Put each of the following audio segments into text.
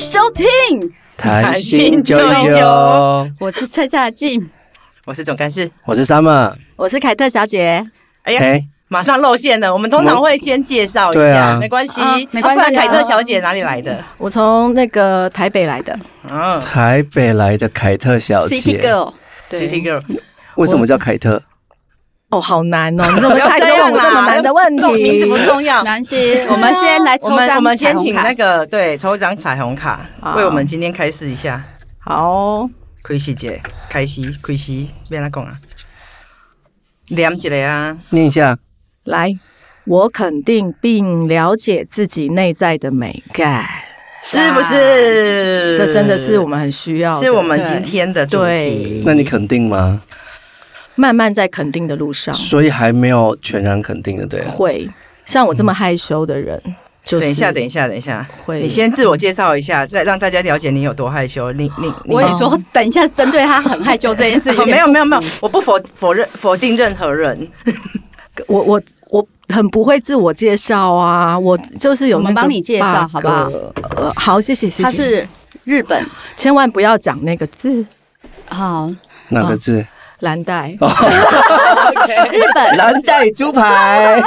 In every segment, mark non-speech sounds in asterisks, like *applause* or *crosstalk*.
收听，谈心九九九，*laughs* 我是蔡佳静。我是总干事。我是 Summer。我是凯特小姐，哎呀，嘿，马上露馅了。我们通常会先介绍一下，没关系啊，没关系啊凯特小姐哪里来的？我从那个台北来的。嗯台北来的凯特小姐 City，Girl，，City Girl，为什么叫凯特？哦，好难哦！你怎么 *laughs* 不要开始这样这么难的问题名字不？重要没。关系，我们 *laughs* 先来抽我们张我们先请那个对抽一张彩虹卡，好为我们今天开示一下。好，开始姐，开始开始，别来讲啊，念一个啊。念一下。来，我肯定并了解自己内在的美感，是不是？这真的是我们很需要的，是我们今天的主题。那你肯定吗？慢慢在肯定的路上所以还没有全然肯定的，对。会。像我这么害羞的人，就是等一下，等一下，等一下，会你先自我介绍一下，再让大家了解你有多害羞。你你你我也说，等一下，针对他很害羞这件事哦情，没有没有没有，我不否否认否定任何人。我我我很不会自我介绍啊，我就是有我们帮你介绍好不好？呃，好，谢谢谢谢。他是日本，千万不要讲那个字，好，哪个字？蓝带。*laughs* 日本，蓝带猪排。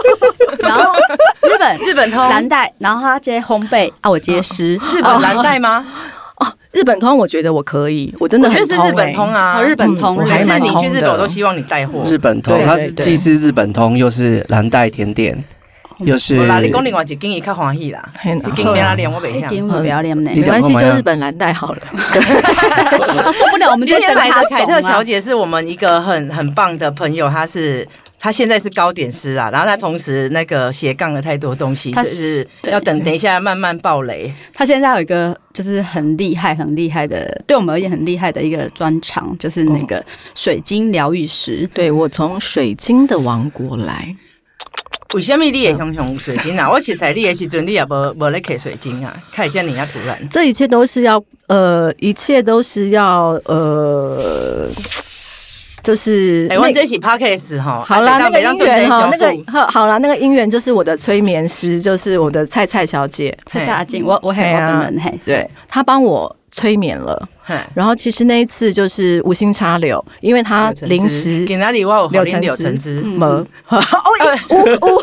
*laughs* 然后日本。日本通，蓝带，然后他接烘焙。啊，我接湿，日本蓝带吗？哦，日本通我觉得我可以，我真的我觉很是日本通欸。啊，哦，日本通，还是你去日本，我都希望你带货。日本通，它是既是日本通，又是蓝带甜点，又是我啦，你讲另外一间伊较欢喜啦，*laughs* 嘿你经别啦练我袂一晓。点我不要脸呢，你没关系，就日本蓝带好了。他受不了，我们今天来的凯特小姐，是我们一个很很棒的朋友，她是她现在是糕点师啊，然后她同时那个斜杠了太多东西，她就是要等等一下慢慢爆雷。他现在有一个就是很厉害、很厉害的，对我们而言很厉害的一个专长，就是那个水晶疗愈师。对我从水晶的王国来，为什么你也熊熊水晶啊？*laughs* 我其实你的时阵你也无无咧摕水晶啊，开始这样突然。这一切都是要呃，一切都是要呃，就是哎、那我这是 podcast 哈，好啦，那个姻缘哈，那个个好好啦，那个姻缘就是我的催眠师，就是我的菜菜小姐，蔡蔡阿静，我我很，我本人嘿，对她帮我催眠了。嘿。然后其实那一次就是无心插柳，因为他临时给哪里？我有柳橙柳柳橙汁。汁，嗯。没，*laughs* 哦，*laughs*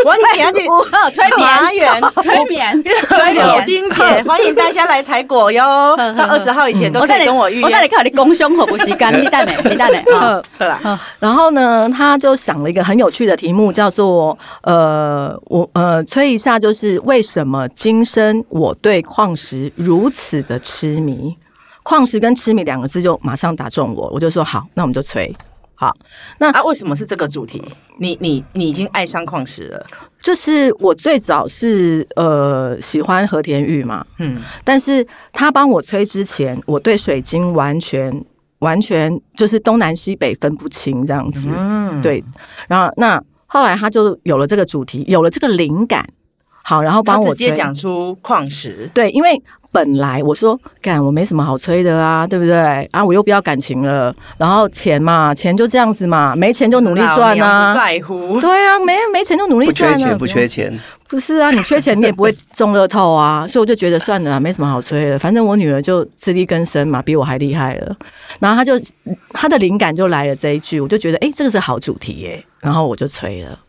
我你给去哦，催麻眠，园 *laughs* 催眠，吹柳丁姐，欢迎大家来采果哟！到二十号以前都可以跟我预约。我带你看你公胸口不洗干，你带没？你带没？啊，好啦。然后呢，他就想了一个很有趣的题目，叫做呃，我呃催一下，就是为什么今生我对矿石如此的痴迷？矿石跟痴迷两个字就马上打中我，我就说好，那我们就催。好，那啊，为什么是这个主题？你你你已经爱上矿石了，就是我最早是呃喜欢和田玉嘛，嗯，但是他帮我催之前，我对水晶完全完全就是东南西北分不清这样子。嗯，对，然后那后来他就有了这个主题，有了这个灵感，好，然后他帮我直接讲出矿石，对，因为本来我说干我没什么好吹的啊，对不对啊？我又不要感情了，然后钱嘛，钱就这样子嘛，没钱就努力赚啊不。在乎。对啊，没没钱就努力不缺赚啊，钱，不缺钱。不是啊，你缺钱你也不会中乐透啊，所以我就觉得算了啊，没什么好吹的，反正我女儿就自力更生嘛，比我还厉害了。然后她就她的灵感就来了这一句，我就觉得哎、诶这个是好主题耶，然后我就吹了，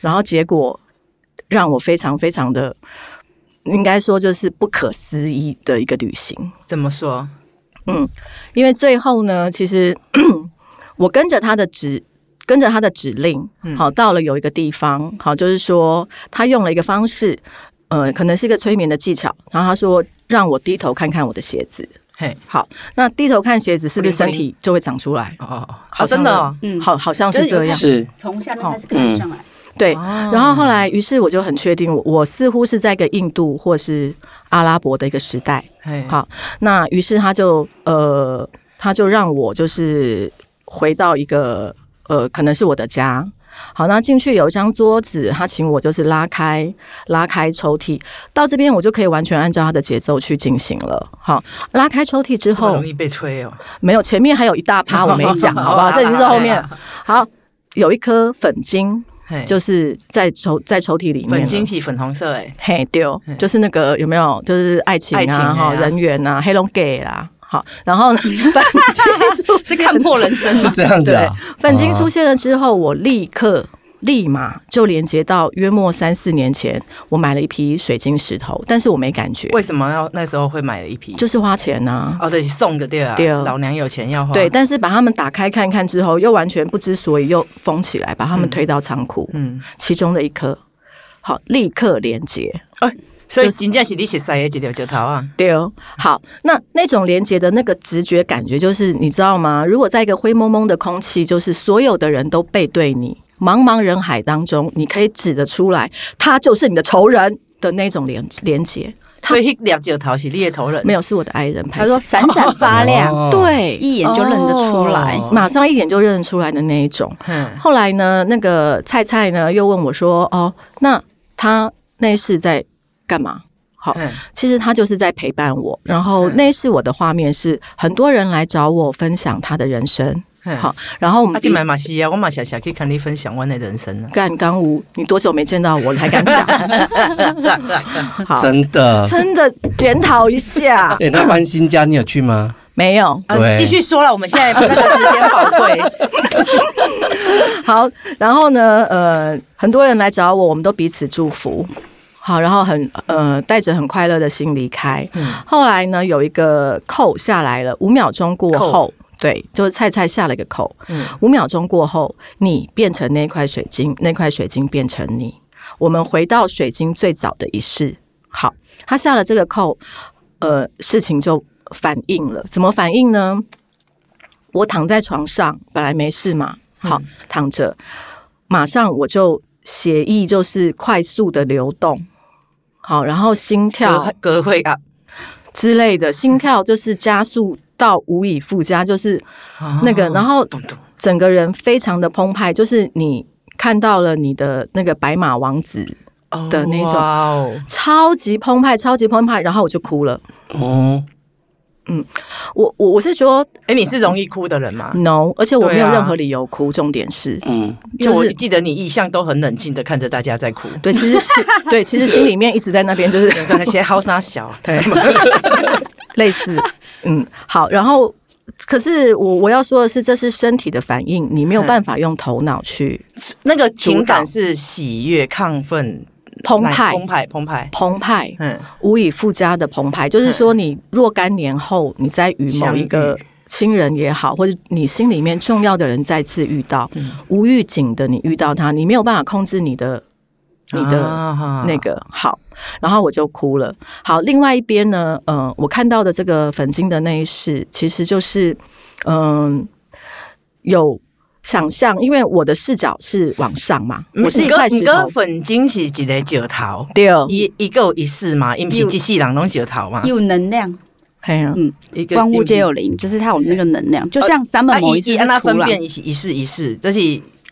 然后结果让我非常非常的，应该说就是不可思议的一个旅行。怎么说？嗯因为最后呢，其实我跟着他的指，跟着他的指令，好，到了有一个地方，好，就是说他用了一个方式，呃，可能是一个催眠的技巧，然后他说让我低头看看我的鞋子，嘿，好，那低头看鞋子是不是身体就会长出来？哦哦，好哦，真的哦，嗯，好，好像是这样，是从下面开始看上来，对。哦然后后来，于是我就很确定我，我似乎是在一个印度或是阿拉伯的一个时代，好，那于是他就呃，他就让我就是回到一个呃，可能是我的家。好，那进去有一张桌子，他请我就是拉开拉开抽屉，到这边我就可以完全按照他的节奏去进行了。好，拉开抽屉之后容，易被吹哦。没有前面还有一大趴我没讲，*laughs* 好不好？这已经是后面。好，有一颗粉晶，嘿就是在抽在抽屉里面了。粉晶是粉红色哎，嘿丢，就是那个有没有？就是爱情爱情啊，哈，人缘啊，黑龙 gay 啦。好，然后呢，粉晶出是看破人生？是这样子啊。粉晶出现了之后，我立刻立马就连接到约莫三四年前，我买了一批水晶石头，但是我没感觉，为什么要那时候会买了一批？就是花钱呐、哦，对，送的对啊，对啊老娘有钱要花，对，，但是把它们打开看看之后，又完全不知所以，又封起来，把它们推到仓库。嗯，其中的一颗，好，立刻连接。所以真正是你是塞的几条石头啊，对哦，好，那那种连接的那个直觉感觉，就是你知道吗？如果在一个灰蒙蒙的空气，就是所有的人都背对你，茫茫人海当中，你可以指得出来，他就是你的仇人的那种连连接。所以那条石头是你的仇人，没有，是我的爱人拍他说闪闪发亮，哦，对，一眼就认得出来。哦马上一眼就认得出来的那一种。嗯，后来呢，那个菜菜呢又问我说：“哦，那他那是在干嘛？”好，嗯其实他就是在陪伴我。然后那是我的画面是很多人来找我分享他的人生。嗯好，然后我啊，们今晚嘛是啊，我嘛想想去看你分享我的人生啊，干刚吴，你多久没见到我了还敢讲？*laughs* 好，真的。真的检讨一下，*laughs* 哎，那搬新家你有去吗？没有。啊对继续说了，我们现在那个时间宝贵，*laughs* 好，然后呢，呃，很多人来找我，我们都彼此祝福。好，然后很呃带着很快乐的心离开。嗯后来呢，有一个扣下来了，五秒钟过后，对，就是菜菜下了一个扣。嗯五秒钟过后，你变成那块水晶，那块水晶变成你。我们回到水晶最早的仪式。好，他下了这个扣，呃，事情就反应了。怎么反应呢？我躺在床上，本来没事嘛，好、躺着，马上我就血液就是快速的流动，好，然后心跳歌歌会啊，之类的，心跳就是加速到无以复加，就是那个，然后整个人非常的澎湃，就是你看到了你的那个白马王子，的那种超级澎湃，超级澎湃，然后我就哭了。哦，嗯我我我是说哎，你是容易哭的人吗？no，而且我没有任何理由哭，重点是。嗯，就是记得你一向都很冷静的看着大家在哭，对，其实其对，其实心里面一直在那边，就是那些好傻小，对，*laughs* 类似，*laughs* 嗯，好，然后可是我我要说的是，这是身体的反应，你没有办法用头脑去那个情感是喜悦、亢奋、澎湃。澎湃、澎湃。澎湃，嗯，无以复加的澎湃。就是说，你若干年后，你在与某一个亲人也好，或者你心里面重要的人再次遇到，无预警的你遇到他，你没有办法控制你的你的啊那个好，然后我就哭了。好，另外一边呢，嗯、我看到的这个粉晶的那一世，其实就是嗯、有想象，因为我的视角是往上嘛，我是一块石你个头，粉晶是一个石头，对。哦，一一个有一世嘛，因为是机器人拢石头嘛，有能量，嘿啊。一个万物皆有灵，就是它有那个能量，就像三本某一只是按它分辨一是一世一世，这是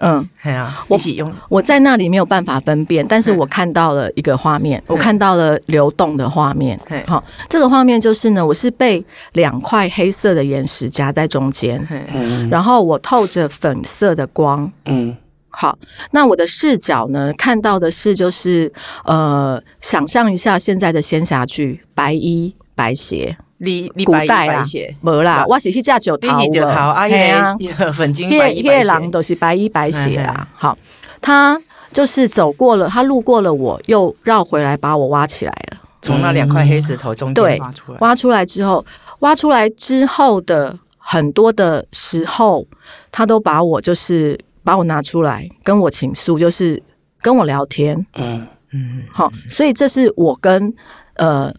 嗯。哎呀，我一起用。我在那里没有办法分辨，但是我看到了一个画面，我看到了流动的画面。嘿。好，这个画面就是呢，我是被两块黑色的岩石夹在中间，嗯。然后我透着粉色的光。嗯。好，那我的视角呢，看到的是就是呃，想象一下现在的仙侠剧，白衣白鞋，你你白衣古代啦白鞋，，没啦，我是去架九你桃是石头啊，嘿啊。迄个粉晶那个那白衣白个狼鞋，都是白衣白鞋啊。好，他就是走过了，他路过了我，又绕回来把我挖起来了。从那两块黑石头中对间挖出来，挖出来之后，挖出来之后的很多的时候，他都把我就是把我拿出来跟我倾诉，就是跟我聊天。嗯。嗯，好，所以这是我跟呃，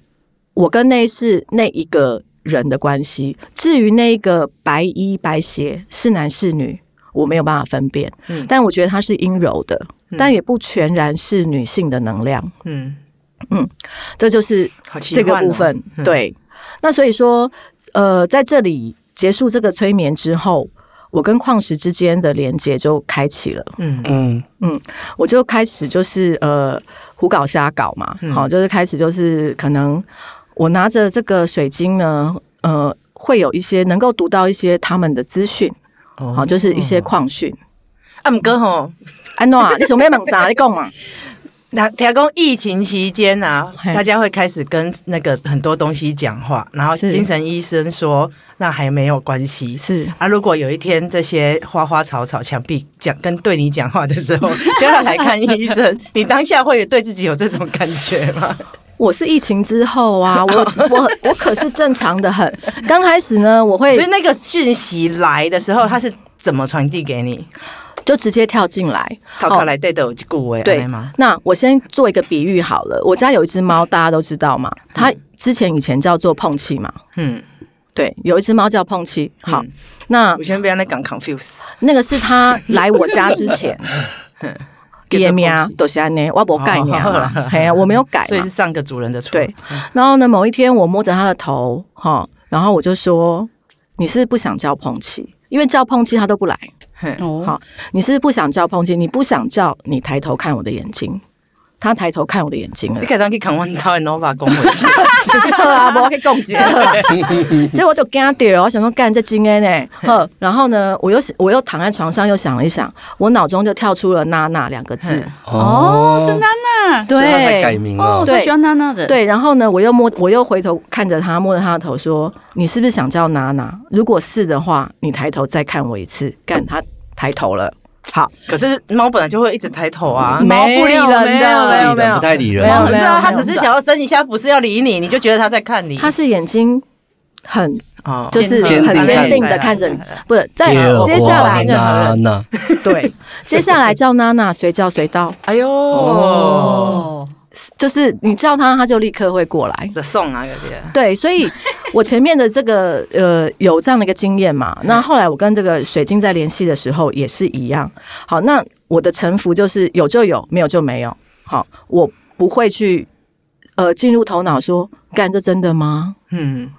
我跟那是那一个人的关系。至于那个白衣白鞋是男是女，我没有办法分辨。嗯但我觉得它是阴柔的，但也不全然是女性的能量。嗯嗯，这就是这个部分。嗯对，那所以说，呃，在这里结束这个催眠之后，我跟矿石之间的连接就开启了。嗯嗯嗯我就开始就是呃胡搞瞎搞嘛，嗯好、就是开始就是可能我拿着这个水晶呢，呃，会有一些能够读到一些他们的资讯，好、哦就是一些矿讯。啊，毋过吼，*laughs* 安诺啊，你想要问啥？你讲嘛。那听讲疫情期间啊，大家会开始跟那个很多东西讲话，然后精神医生说那还没有关系。是啊，如果有一天这些花花草草、墙壁讲跟对你讲话的时候，*laughs* 就要来看医生，你当下会对自己有这种感觉吗？我是疫情之后啊，*laughs* 我我我可是正常的很。刚开始呢，我会所以那个讯息来的时候，它是怎么传递给你？就直接跳进来。套卡来对的有一句话，对吗？那我先做一个比喻好了，我家有一只猫，大家都知道嘛，它之前以前叫做碰气嘛，嗯，对，有一只猫叫碰气。好，嗯那我先不要那讲 confuse，那个是它来我家之前。*laughs* 爹名都是安尼，我无改名嘛，*laughs* 嘿啊，我没有改，所以是上个主人的错。对，然后呢，某一天我摸着他的头，哈，然后我就说：“你是不想叫碰气？因为叫碰气他都不来。哦好，你是不是不想叫碰气？你不想叫，你抬头看我的眼睛。”他抬头看我的眼睛了你，可以当去看阮兜的 Nova 公会，*laughs* 好啊，我可以共结合。*laughs* 结果 *laughs* 我就惊掉，我想说干这惊的呢。呵，然后呢，我又我又躺在床上，又想了一想，我脑中就跳出了“娜娜”两个字。哦，是娜娜，所以他才改对名哦，了。对喜欢娜娜的，，对，然后呢，我又摸，我又回头看着他，摸着他的头说：“你是不是想叫娜娜？如果是的话，你抬头再看我一次。”干，他抬头了。好，可是猫本来就会一直抬头啊。猫不理人的。没有没有不太理人。没有不是啊，它只是想要伸一下，不是要理你，你就觉得它在看你。它是眼睛很哦。就是很坚定的看着你，不是在结接下来果娜娜，对，接下来叫娜娜随叫随到，哎呦，哦，就是你叫他，他就立刻会过来。的送啊，有点。对，所以我前面的这个呃有这样的一个经验嘛，那后来我跟这个水晶在联系的时候也是一样。好，那我的臣服就是有就有，没有就没有。好，我不会去呃进入头脑说，干这真的吗？嗯，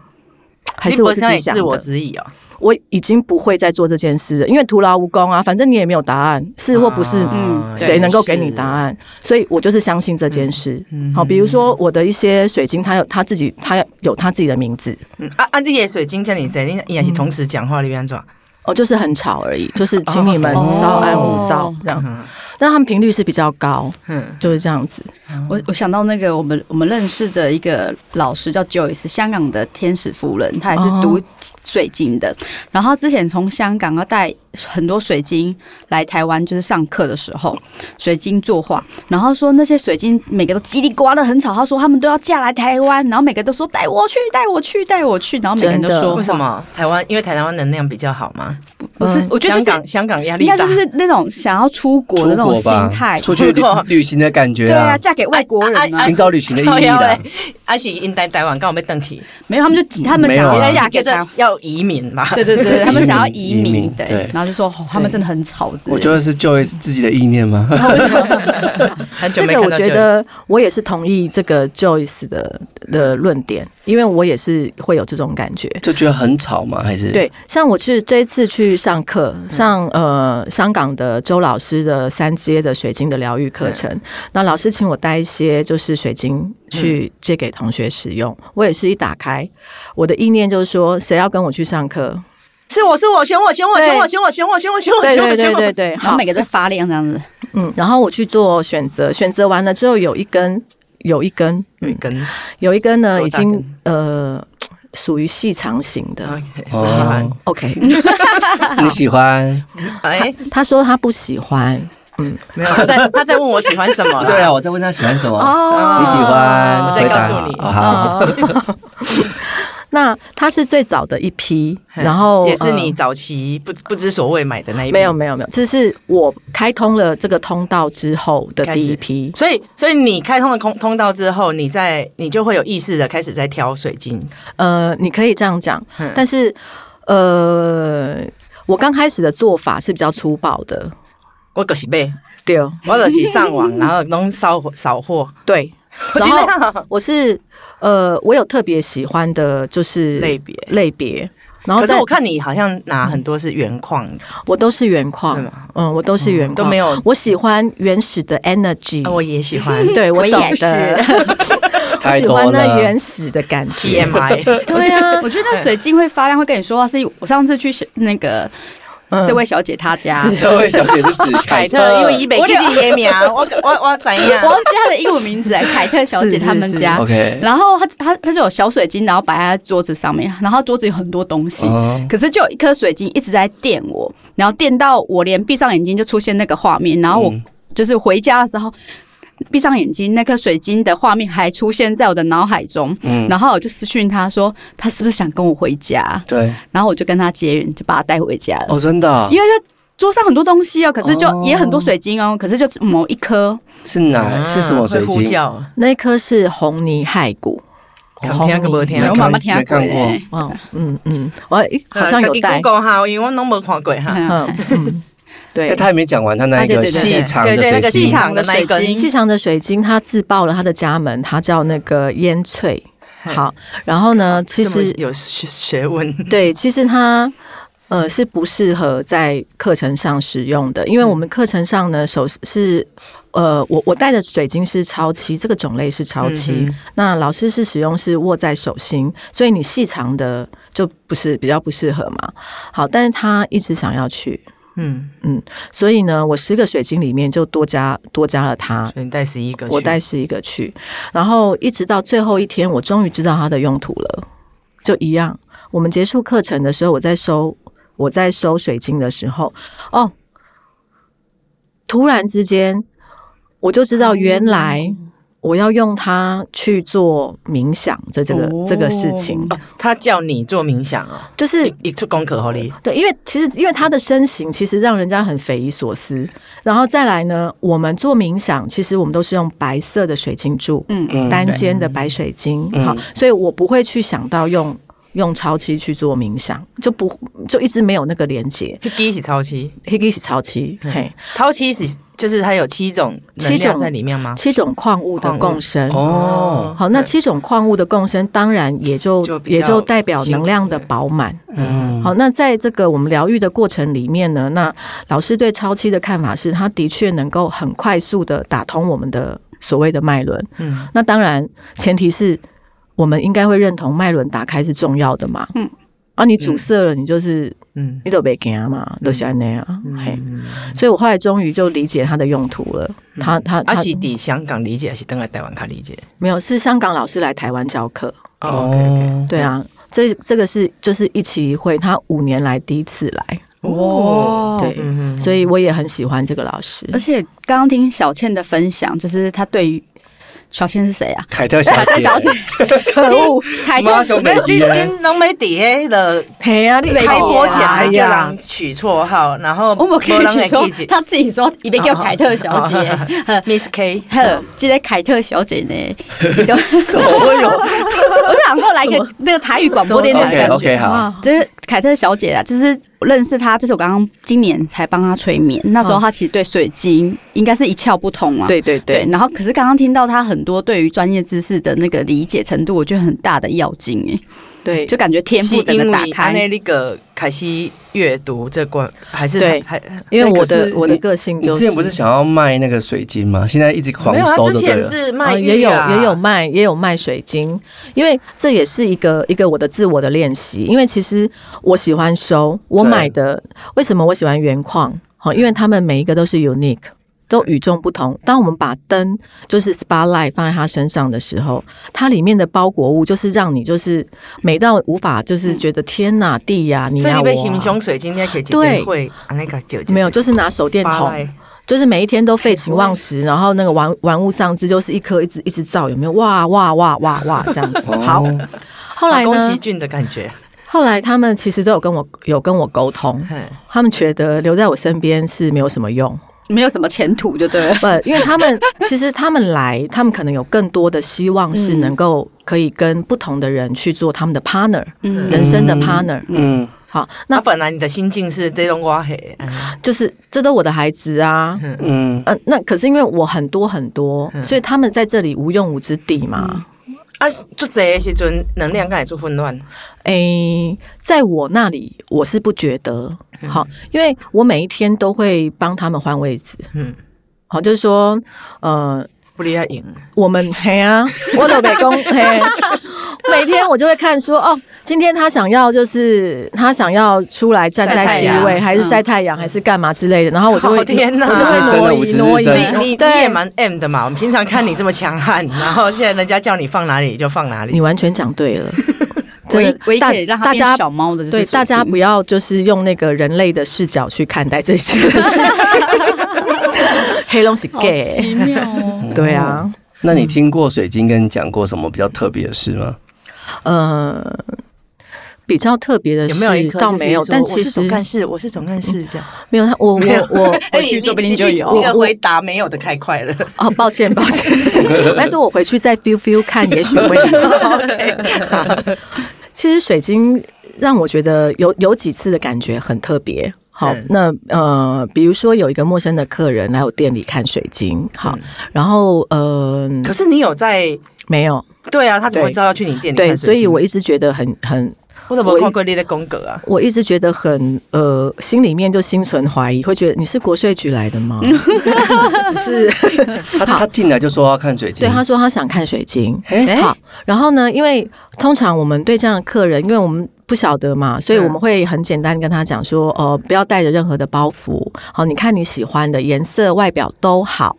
还是我自己想的？质疑哦。我已经不会再做这件事了，因为徒劳无功啊，反正你也没有答案，是或不是，嗯谁能够给你答案？所以我就是相信这件事。好，比如说我的一些水晶，它有它自己，它有它自己的名字，嗯啊啊！这些水晶叫你谁？你也是同时讲话，里边做？哦，就是很吵而已，就是请你们稍安勿躁这样。嗯但他们频率是比较高，嗯，就是这样子。我我想到那个我们我们认识的一个老师叫 Joyce，香港的天使夫人，她也是读水晶的。然后她之前从香港要带很多水晶来台湾，就是上课的时候，水晶作画。然后说那些水晶每个都叽里呱啦很吵，他说他们都要嫁来台湾，然后每个都说带我去，带我去，带我去，然后每个人都说为什么台湾？因为台湾能量比较好吗？不是？我觉得就是香港香港压力大应该就。是那种想要出国的那种心态，，出去旅旅行的感觉对啊，啊，嫁给外国人啊寻，找旅行的意义啦靠腰嘞。啊是因待台湾，刚好被登去，没有，他们就他们想要嫁给。要移民嘛？对对对，他们想要移民，对，然后就说哦他们真的很吵的。我觉得是 Joyce 自己的意念吗？*laughs* 这个我觉得我也是同意这个 Joyce 的的论点，因为我也是会有这种感觉。就觉得很吵吗？还是对，像我去这一次去上课，上呃香港的周老师的三阶的水晶的疗愈课程，那老师请我带一些就是水晶去借给同学使用。我也是一打开，我的意念就是说，谁要跟我去上课？是我是我选我选我选我选我选我选我选我对选我选我。对对对对，好。然后每，个在发亮这样子，嗯，然后我去做选择，选择完了之后有一根，有一根，有一根。有一根呢已经呃属于细长型的。我喜欢。OK，*laughs* 你喜欢？哎，他说他不喜欢，没有，他在他在问我喜欢什么啦？*laughs* 对啊，我在问他喜欢什么。哦。你喜欢？我再告诉你。哦好，那他是最早的一批，然后也是你呃早期不不知所谓买的那一批？没有没有没有，这是我开通了这个通道之后的第一批。所以，所以你开通了通通道之后，你在你就会有意识的开始在挑水晶。呃，你可以这样讲嗯，但是呃，我刚开始的做法是比较粗暴的，我就是买，对我就是上网，然后弄扫扫货。对，我然后我是呃，我有特别喜欢的就是类别。类别，然后在可是我看你好像拿很多是原矿，我都是原矿。嗯，我都是原矿，都没有。我喜欢原始的 energy，、啊我也喜欢。*laughs* 对我也是的，*laughs* 我喜欢那。原始的感觉。TMI，*laughs* 对啊，我觉得水晶会发亮，会跟你说话，是我上次去那个嗯这位小姐她家，这位小姐是指凯特，因为伊北自己的名，我我我怎我样？忘记她的英文名字哎，凯特小姐他们家。OK，然后她她她就有小水晶，然后摆在桌子上面，然后桌子有很多东西，哦。可是就有一颗水晶一直在电我，然后电到我连闭上眼睛就出现那个画面，然后我嗯。就是回家的时候。闭上眼睛，那颗水晶的画面还出现在我的脑海中，嗯，然后我就私讯他说，他是不是想跟我回家？对，然后我就跟他结缘，就把他带回家了。哦，真的啊？因为他桌上很多东西哦，可是就哦也很多水晶哦，可是就某一颗。是哪？是什么水晶？叫，那一颗是红泥骸骨。听个无听没我妈妈听过嗯嗯，我好像有带。讲哈，因为我拢没看过哈。嗯。嗯嗯，对哎，。他还没讲完他那一个细长的对对那个水晶，细长的那一根细细长的水晶，他自爆了他的家门，他叫那个烟翠。好，然后呢，其实有学学问，对，其实他呃是不适合在课程上使用的，因为我们课程上呢手是呃我我带的水晶是超七，这个种类是超七，嗯那老师是使用是握在手心，所以你细长的就不是比较不适合嘛。好，但是他一直想要去。嗯。嗯，所以呢，我十个水晶里面就多加多加了它，所以你带十一个去，我带十一个去，然后一直到最后一天，我终于知道它的用途了。就一样，我们结束课程的时候，我在收我在收水晶的时候，哦，突然之间我就知道原来我要用它去做冥想的这个、哦。这个事情，哦，他叫你做冥想哦，就是一一出功课好你，对，因为其实因为他的身形其实让人家很匪夷所思，然后再来呢，我们做冥想，其实我们都是用白色的水晶柱，嗯。嗯单间的白水晶，嗯。好，所以我不会去想到用用超期去做冥想，就不就一直没有那个连接。一滴是超七，黑个是超期，嗯嘿，超七是就是它有七种能量七种在里面吗？七种矿物的共生。哦，好，那七种矿物的共生，当然也就就也就代表能量的饱满。嗯，好，那在这个我们疗愈的过程里面呢，那老师对超期的看法是，它的确能够很快速的打通我们的所谓的脉轮。嗯，那当然，前提是我们应该会认同脉轮打开是重要的嘛。嗯。啊，你阻塞了，你就是嗯你都别行嘛，都是安那样。嘿，嗯，所以我后来终于就理解它的用途了。他他啊他是抵香港理解，还是登来台湾他理解？没有是香港老师来台湾教课。哦对啊，这这个是就是一期一会，他五年来第一次来，哇对，嗯所以我也很喜欢这个老师。而且刚刚听小倩的分享，就是她对于小倩是谁啊？凯特小姐，小姐，可恶！凯特妈熊美你你拢没伫迄个嘿啊，你开播前还叫呀人取绰号，然后我们可以说记她自己说一边叫凯特小姐，呵 Miss K，呵，这个凯特小姐呢，*laughs* 怎么会有 *laughs* 我就想过来个那个台语广播电台的？OK。OK 好，哇这是凯特小姐啊，就是我认识她，就是我刚刚今年才帮她催眠，那时候她其实对水晶应该是一窍不通啊。对对对，然后可是刚刚听到她很多对于专业知识的那个理解程度，我觉得很大的要紧哎，对，就感觉天赋整因个打开。那那个凯西阅读这关，还是对还因为我的我的个性就是你之前不是想要卖那个水晶吗？现在一直狂没有，他之前收就对了。是卖啊也有也有卖也有卖水晶，因为这也是一个一个我的自我的练习。因为其实我喜欢收，我买的为什么我喜欢原矿？好，因为他们每一个都是 unique。都与众不同。当我们把灯就是 spotlight 放在他身上的时候，它里面的包裹物就是让你就是美到无法就是觉得天哪地呀、你所以你被呀我啊形容水晶，你还可以对会啊那个酒没有，就是拿手电筒，就是每一天都废寝忘食，然后那个玩玩物丧志，就是一颗一直一直照，有没有？哇哇哇哇哇这样子。好，哦后来呢宫崎？骏的感觉，后来他们其实都有跟我有跟我沟通，嘿他们觉得留在我身边是没有什么用，没有什么前途，就对了。*laughs* 不，因为他们 *laughs* 其实他们来，他们可能有更多的希望是能够可以跟不同的人去做他们的 partner，嗯。人生的 partner。嗯，好，那那本来你的心境是这种瓜黑，嗯 *laughs* 就是这都我的孩子啊，嗯，嗯、那可是因为我很多很多，所以他们在这里无用武之地嘛。啊，做这些时阵能量敢会做混乱，诶、在我那里我是不觉得好，因为我每一天都会帮他们换位置。嗯，好，就是说，呃，不厉害赢，我们嘿啊，我都北公嘿，每天我就会看说，哦，今天他想要就是他想要出来站在晒太 C 阳位，还是嗯晒太阳，还是干嘛之类的，然后我就会哦天哪我就会挪移挪移你你也蛮 M 的嘛，我们平常看你这么强悍，然后现在人家叫你放哪里就放哪里你。完全讲对了。真唯唯一的大大家小猫的就是对大家不要就是用那个人类的视角去看待这些事情。黑龙是 gay，奇妙哦。*laughs* 对啊，那你听过水晶跟你讲过什么比较特别的事吗？呃，比较特别的有没有倒没有，但其实总干事，我是总干事这样。没有他，我我我 *laughs* 哎，去你说不定你就有那个回答没有的太快了。哦，抱歉抱歉，*laughs* 但是我回去再 feel feel 看，也许会有。其实水晶让我觉得有有几次的感觉很特别。好嗯，那呃，比如说有一个陌生的客人来我店里看水晶，好，然后呃，可是你有在？没有对啊，他怎么会知道要去你店里对，看水晶所以我一直觉得很很，我怎么看过你的宫格啊？我一直觉得很呃，心里面就心存怀疑，会觉得你是国税局来的吗？你 *laughs* 是。他他进来就说要看水晶，对，他说他想看水晶。哎好，然后呢，因为通常我们对这样的客人，因为我们不晓得嘛，所以嗯。我们会很简单地跟他讲说，呃，不要带着任何的包袱，好，你看你喜欢的颜色、外表都好，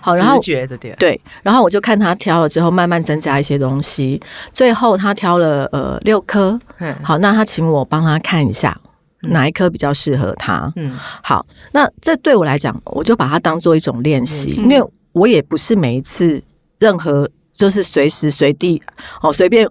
好，然后觉的点。对，然后我就看他挑了之后，慢慢增加一些东西，最后他挑了呃六颗，嗯好，那他请我帮他看一下。哪一颗比较适合他？嗯好，那这对我来讲，我就把它当做一种练习，因为我也不是每一次任何就是随时随地哦随便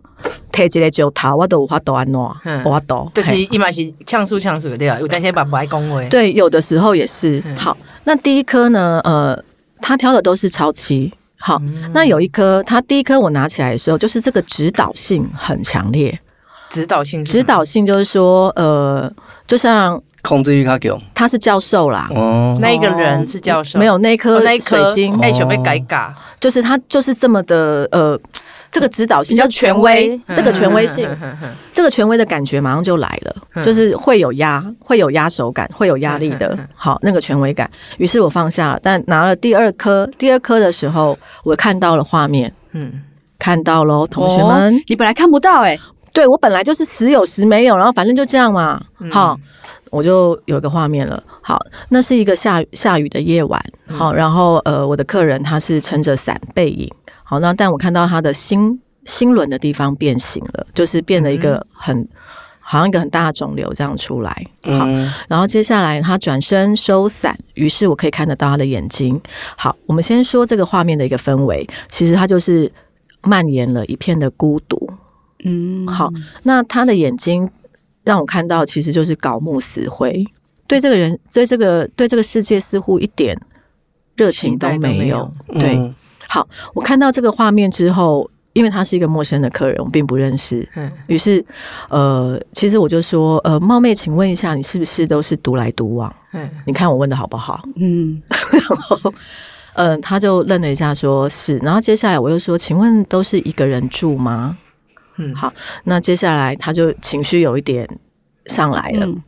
提一个酒桃，我都有法度安诺嗯，我都就是是呛数呛数的对啊，有担心把不爱恭维。对，有的时候也是。嗯好，那第一颗呢，呃，他挑的都是超期。好，嗯。那有一颗，他第一颗我拿起来的时候，就是这个指导性很强烈。指导性指导性就是说，呃，就像控制欲卡给他是教授啦，哦，那一个人是教授，没有那哦颗那一颗水晶，哎，想被改嘎，就是他就是这么的呃，这个指导性比较权权威威，这个权威性，嗯这个权威的感觉马上就来了，嗯就是会有压，会有压手感，会有压力的。好，那个权威感，于是我放下了，但拿了第二颗，第二颗的时候，我看到了画面，嗯，看到喽，同学们，哦你本来看不到哎，对我本来就是时有时没有，然后反正就这样嘛。嗯好，我就有个画面了。好，那是一个下下雨的夜晚。嗯好，然后呃，我的客人他是撑着伞背影。好，那但我看到他的心心轮的地方变形了，就是变了一嗯个很。好像一个很大的肿瘤这样出来，好，嗯，然后接下来他转身收伞，于是我可以看得到他的眼睛。好，我们先说这个画面的一个氛围，其实他就是蔓延了一片的孤独。嗯，好，那他的眼睛让我看到，其实就是槁木死灰，对这个人，对这个对这个世界似乎一点热情都没没有有。对，嗯好，我看到这个画面之后，因为他是一个陌生的客人，我并不认识，嗯于是呃，其实我就说，呃，冒昧请问一下，你是不是都是独来独往？嗯你看我问的好不好？嗯，*laughs* 然后，嗯、他就愣了一下，说是。然后接下来我又说，请问都是一个人住吗？嗯好，那接下来他就情绪有一点上来了，嗯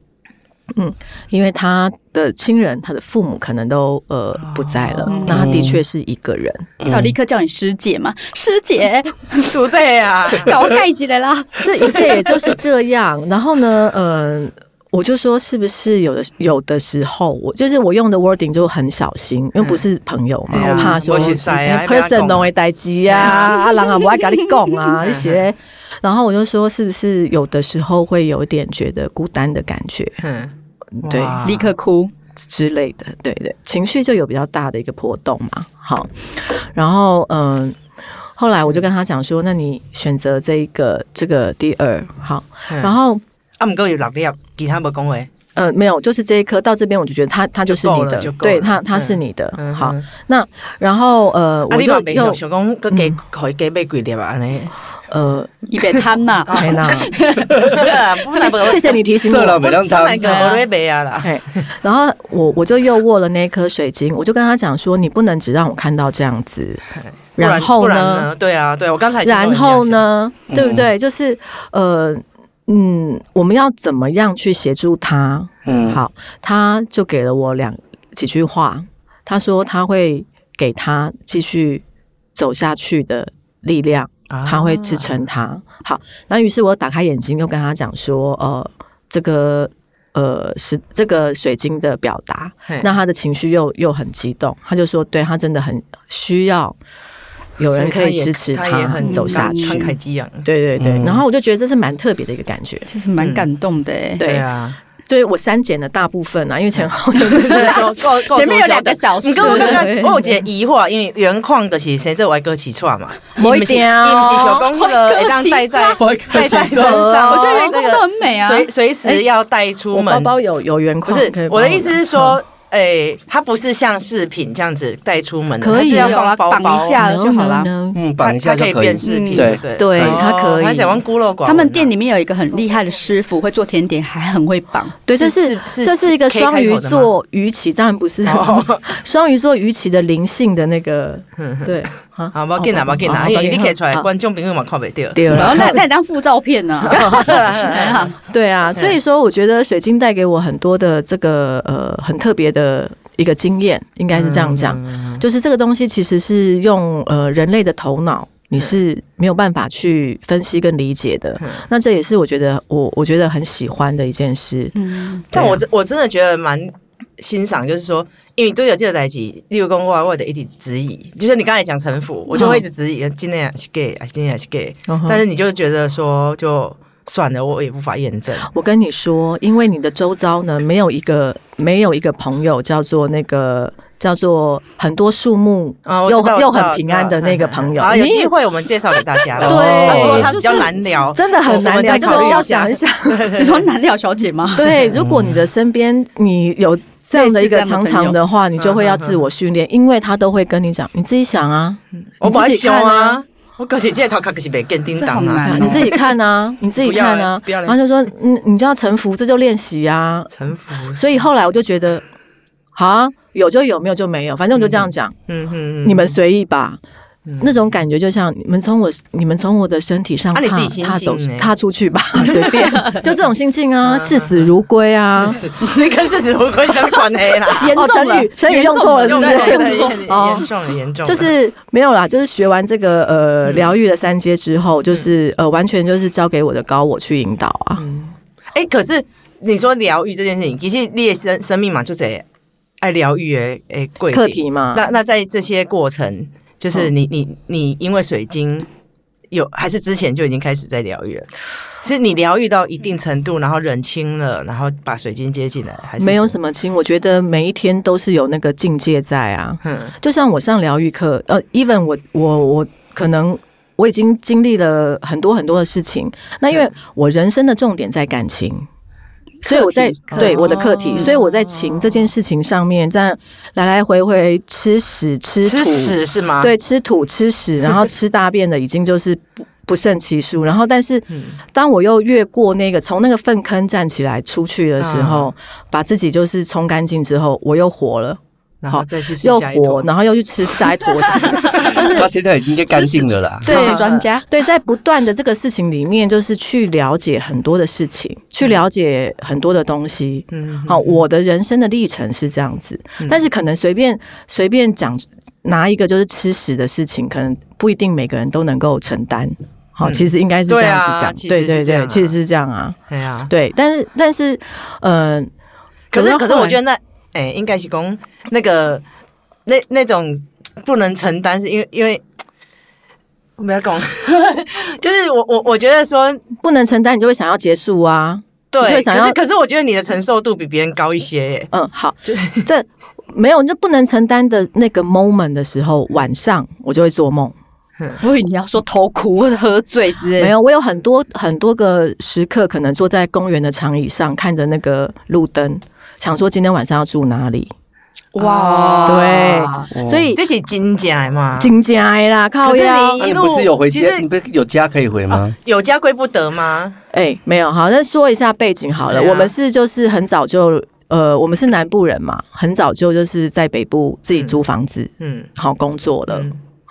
因为他的亲人，他的父母可能都呃不在了，哦那他的确是一个人。他有立刻叫你师姐嘛，师姐。属这呀，搞 *laughs* 盖起来啦，这一切也就是这样。然后呢，嗯、我就说是不是有的有的时候，我就是我用的 wording 就很小心，因为不是朋友嘛，嗯我怕说我是塞啊哎不要讲。person 都会代机啊，啊人啊不爱跟你讲啊 *laughs* 一些。然后我就说，是不是有的时候会有一点觉得孤单的感觉，嗯，对立刻哭，之类的，对对，情绪就有比较大的一个波动嘛。好，然后嗯。后来我就跟他讲说，那你选择这一个这个第二好，嗯然后啊，毋过有六粒，其他无讲话。呃，没有，就是这一颗到这边，我就觉得他他就是你的对他他是你的。嗯好嗯，那然后呃，啊，我就又想讲，佮加互伊加买几粒吧？安尼，呃，一边贪嘛，*laughs* 哎那，*laughs* 不然无谢谢你提醒这了我。没让他那个无咧买啊啦。然后我我就又握了那颗水晶，我就跟他讲说，你不能只让我看到这样子，然然后呢，呢？对啊，对我刚才然后呢，想对不对？就是呃，嗯，我们要怎么样去协助他？嗯，好，他就给了我两几句话，他说他会给他继续走下去的力量。啊它会支撑它。好，那于是我打开眼睛，又跟他讲说，呃，这个呃是这个水晶的表达，那他的情绪又又很激动，他就说，对他真的很需要有人可以支持他走下去慷。慨激昂。对对对，嗯然后我就觉得这是蛮特别的一个感觉。其实蛮感动的哎。对啊，对我删减了大部分啊，因为前后真的是说 *laughs* 够够前面有两个小时。你跟我刚刚我有一个疑惑，因为原矿的是谁在歪哥起串嘛？*laughs* 我一定哦伊不是小公那个会当带在带在身上，我觉得原矿都很美啊。随随时要带出门。我包。包有有原不是我的意思是说，诶，它不是像饰品这样子带出门的，可以它是要放包包。绑一，下就好啦 No, no, no 嗯，它绑一下它可以。就可以。变饰品，对。对。对它可以。还想玩孤陋寡。他们店里面有一个很厉害的师傅，会做甜点，还很会绑。对，这是是这是一个双鱼座鱼鳍，当然不是。哦。*laughs* 双鱼座鱼鳍的灵性的那个，*laughs* 对，好好，不要紧啦，不要紧啦，因为你可以出来，观众朋友嘛看不到。对。然后那那你当附照片呢？*laughs* 对啊，所以说我觉得水晶带给我很多的这个呃很特别的一个经验，应该是这样讲，就是这个东西其实是用呃人类的头脑。你是没有办法去分析跟理解的，那这也是我觉得我我觉得很喜欢的一件事。嗯，啊但我真我真的觉得蛮欣赏，就是说，因为都有这个代志，例如跟我我的一起质疑，就是你刚才讲城府，我就会一直质疑，今天是 gay，今天是 gay，但是你就觉得说，就算了，我也无法验证。我跟你说，因为你的周遭呢，没有一个没有一个朋友叫做那个叫做很多树木啊，又道又很平安的那个朋友 *laughs* 啊，有你机会我们介绍给大家。*laughs* 对他比较就是难聊，真的很难聊，就是要想一。*laughs* 想。你说难聊小姐吗？对，如果你的身边你有这样的一个常常的话，你就会要自我训练，因为他都会跟你讲，你自己想啊，我不爱凶你自己看啊，我可是这头壳可是没跟叮当啊你自己看啊，*laughs* 你自己看啊，然后就说，嗯，你就要臣服，这就练习啊。臣服。所以后来我就觉得，好啊，有就有，没有就没有，反正我就这样讲。嗯嗯你们随意吧。那种感觉就像你们从我你们从我的身体上踏啊你自己心踏走踏出去吧，随便，*laughs* 就这种心境啊，视死如归啊。跟视死如归相关的啦。*laughs* 哦，严重了成语，用错了，是用不是？对严哦。严重了，严重了。就是没有啦，就是学完这个呃疗愈的三阶之后，就是呃完全就是交给我的高我去引导啊。哎、可是你说疗愈这件事情，其实你的生生命嘛，就这爱疗愈诶诶贵课题嘛。那那在这些过程，就是你、你你因为水晶有，还是之前就已经开始在疗愈了？是你疗愈到一定程度，然后认清了，然后把水晶接进来，还是没有什么？么亲，我觉得每一天都是有那个境界在啊。嗯就像我上疗愈课，呃，even 我我我可能我已经经历了很多很多的事情，那因为我人生的重点在感情。所以我在对我的课题，所以我在情这件事情上面，这样来来回回吃屎吃土，吃屎是吗？，对，吃土吃屎，然后 *laughs* 吃大便的已经就是不不胜其数。然后，但是嗯当我又越过那个从那个粪坑站起来出去的时候，把自己就是冲干净之后，我又活了，然后再去吃又下一坨活，然后又去吃下一坨屎。*laughs* 他现在已经应该干净了啦。*laughs* 对专家，*laughs* 对，在不断的这个事情里面，就是去了解很多的事情，去了解很多的东西。嗯，好，我的人生的历程是这样子，但是可能随便随便讲拿一个就是吃屎的事情，可能不一定每个人都能够承担。好，嗯。其实应该是这样子讲，对对对其实是这样啊，对啊，对，但是但是，嗯、可是可是我觉得得那哎、应该是讲那个那那种不能承担，是因为因为我不要讲，*laughs* 就是我我我觉得说不能承担，你就会想要结束啊。对，就想要可是可是我觉得你的承受度比别人高一些耶。嗯，好，这没有，那不能承担的那个 moment 的时候，晚上我就会做梦。我以为你要说偷哭或者喝醉之类的。没有，我有很多很多个时刻，可能坐在公园的长椅上，看着那个路灯，想说今天晚上要住哪里。哇，对，哦所以这是金家嘛？金家的啦，靠可是。你一路不是有回家？其实你不是有家可以回吗？有家归不得吗？哎、没有，好，那说一下背景好了。啊我们是就是很早就，呃，我们是南部人嘛，很早就就是在北部自己租房子，嗯好工作了。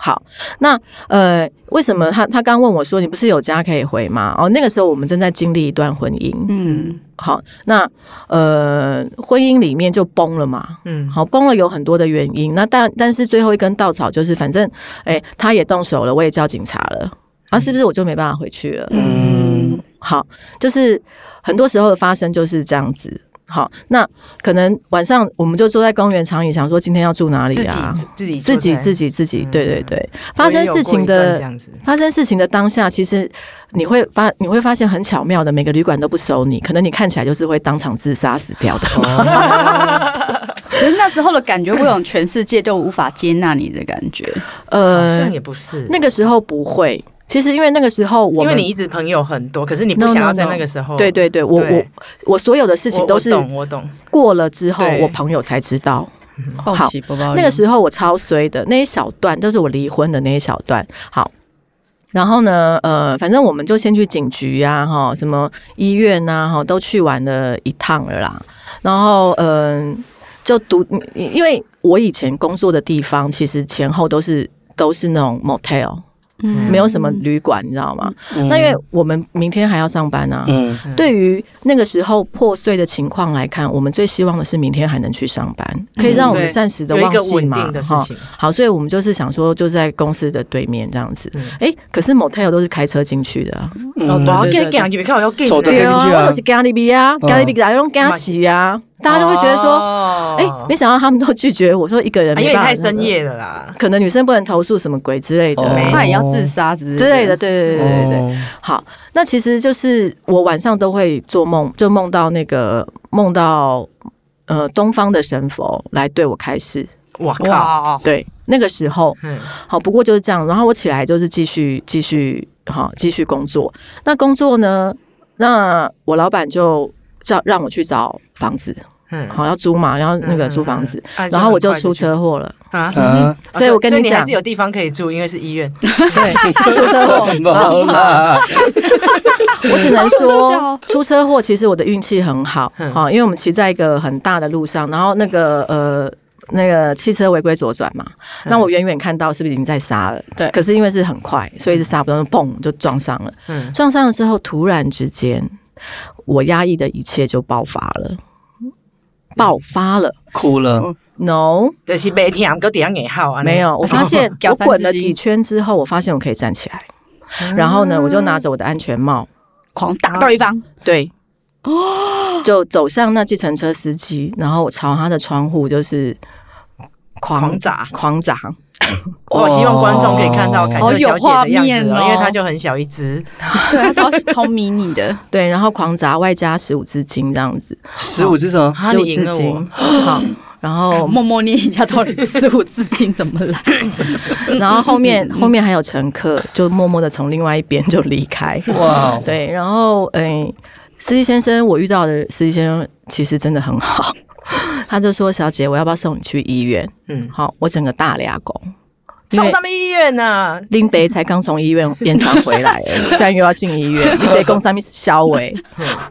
嗯好，那呃，为什么他他刚问我说你不是有家可以回吗？哦，那个时候我们正在经历一段婚姻，嗯，好，那呃，婚姻里面就崩了嘛。嗯，好，崩了有很多的原因。那但但是最后一根稻草就是，反正哎、他也动手了，我也叫警察了。啊，是不是我就没办法回去了？嗯，好，就是很多时候的发生就是这样子。好，那可能晚上我们就坐在公园长椅，想说今天要住哪里自己啊？自己自己自己自己，嗯对对对，发生事情的发生事情的当下，其实你会发你会发现很巧妙的，每个旅馆都不收你，可能你看起来就是会当场自杀死掉的。*laughs* 可是那时候的感觉，会有全世界都无法接纳你的感觉。呃好呃像，也不是那个时候不会，其实因为那个时候我因为你一直朋友很多，可是你不想要在那个时候。对对对，我我我所有的事，情都是我懂，我懂。过了之后，我朋友才知道。报好那个时候我超衰的，那一小段都是我离婚的那一小段。好，然后呢，呃，反正我们就先去警局呀、哈，什么医院呐、哈，都去完了一趟了啦。然后，嗯、就读，因为我以前工作的地方，其实前后都是都是那种 motel，嗯。没有什么旅馆，你知道吗？那因为我们明天还要上班啊。嗯。对于那个时候破碎的情况来看，我们最希望的是明天还能去上班，可以让我们暂时的一个稳忘记嘛哈定的事情。好，所以我们就是想说，就在公司的对面这样子。嗯。哎、可是 motel 都是开车进去的啊，哦多少对对对。g 你看我要都是咖喱比啊，咖喱比大家啊，大家都会觉得说，说哎、没想到他们都拒绝我说一个人因为太深夜了啦。可能女生不能投诉什么鬼之类的。哦怕也要自杀之之类的，对对对对对对。哦好，那其实就是我晚上都会做梦，就梦到那个梦到呃东方的神佛来对我开示。我靠，哇，对，那个时候嗯，好，不过就是这样。然后我起来就是继续继续好继续工作。那工作呢？那我老板就叫让我去找房子，嗯好要租嘛，然后那个租房子，嗯嗯嗯然后我就出车祸了。啊。啊，所以我跟你讲你还是，有地方可以住，因为是医院。*laughs* 对，出车祸？*laughs* *laughs* 我只能说哦，出车祸其实我的运气很好嗯啊，因为我们骑在一个很大的路上，然后那个呃。那个汽车违规左转嘛，那我远远看到是不是已经在刹了？对可是因为是很快，所以是刹不动，砰就撞上了。嗯，撞上了之后，突然之间，我压抑的一切就爆发了，爆发了。哭了，No，就是每天个点给号啊，没有。我发现我滚了几圈之后，我发现我可以站起来。然后呢，我就拿着我的安全帽，狂打对方，对，就走向那计程车司机，然后我朝他的窗户就是狂狂砸。狂砸。*laughs* 我希望观众可以看到凯特小姐的样子因为她就很小一只，*laughs* 对，她超超迷你的，*laughs* 对，然后狂砸外加十五支金这样子，十五只什么？啊十五你赢了支金，好，然后默默念一下到底十五只金怎么来。然后后面后面还有乘客，就默默的从另外一边就离开。哇，对，然后诶，司机先生，我遇到的司机先生其实真的很好，*laughs* 他就说：“小姐，我要不要送你去医院？”嗯，好，我整个大俩拱，因为送什么医院啊，林北才刚从医院延长回来 *laughs* 现在又要进医院，一些工上面消维。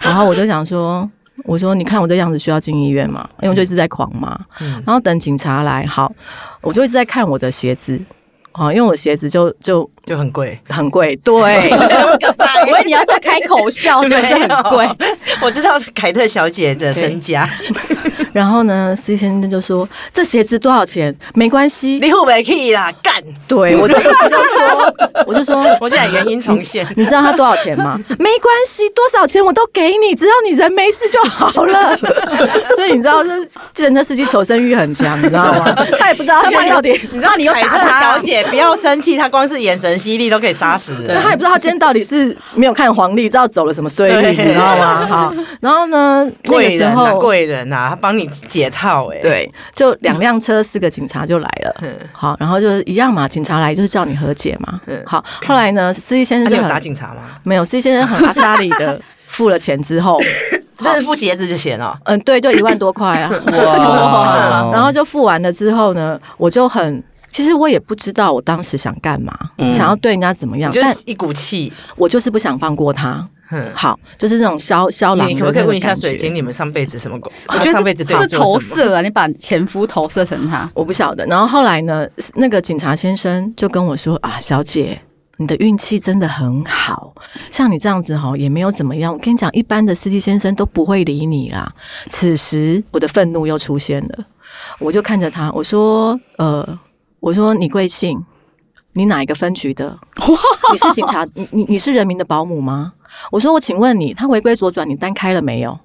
然后我就想说，我说你看我这样子需要进医院吗？因为我就一直在狂骂。嗯然后等警察来，好，我就一直在看我的鞋子。好，因为我鞋子就就就很贵，很贵，对，*laughs* 我以为你要说开口笑，就是很贵。我知道凯特小姐的身家，然后呢，司机先生就说这鞋子多少钱？没关系，你付不起啦，干！对我就说，我就说 *laughs* 我现在原因重现，你知道他多少钱吗？没关系，多少钱我都给你，只要你人没事就好了。*laughs* 所以你知道，这计程车司机求生欲很强，你知道吗？*laughs* 他也不知道他到底，你知道你又打他小姐不要生气，他光是眼神犀利都可以杀死人。他也不知道他今天到底是没有看黄历，知道走了什么衰运，你知道吗？好，然后呢，那个时贵人啊，候。贵人啊，他帮你解套哎、，对，就两辆车，四个警察就来了。嗯，好，然后就是一样嘛，警察来就是叫你和解嘛嗯。好，后来呢，司机先生就很打警察吗？没有，司机先生很阿萨里的付了钱之后，*laughs* 这是付鞋子的钱哦，嗯，对，就一万多块啊。*laughs* 哇然后就付完了之后呢，我就很。其实我也不知道我当时想干嘛，嗯想要对人家怎么样，但你就是一股气。我就是不想放过他。嗯，好，就是那种肖肖郎你可不可以问一下水晶，？你们上辈子什么狗？*laughs* 我觉得上辈子是？投射啊，你把前夫投射成他。我不晓得。然后后来呢，那个警察先生就跟我说：“啊，小姐，你的运气真的很好，像你这样子哈，也没有怎么样。我跟你讲，一般的司机先生都不会理你啦。”此时我的愤怒又出现了，我就看着他，我说：“呃，我说你贵姓？”你哪一个分局的？*laughs* 你是警察？你你你是人民的保姆吗？我说我请问你，他违规左转，你单开了没有？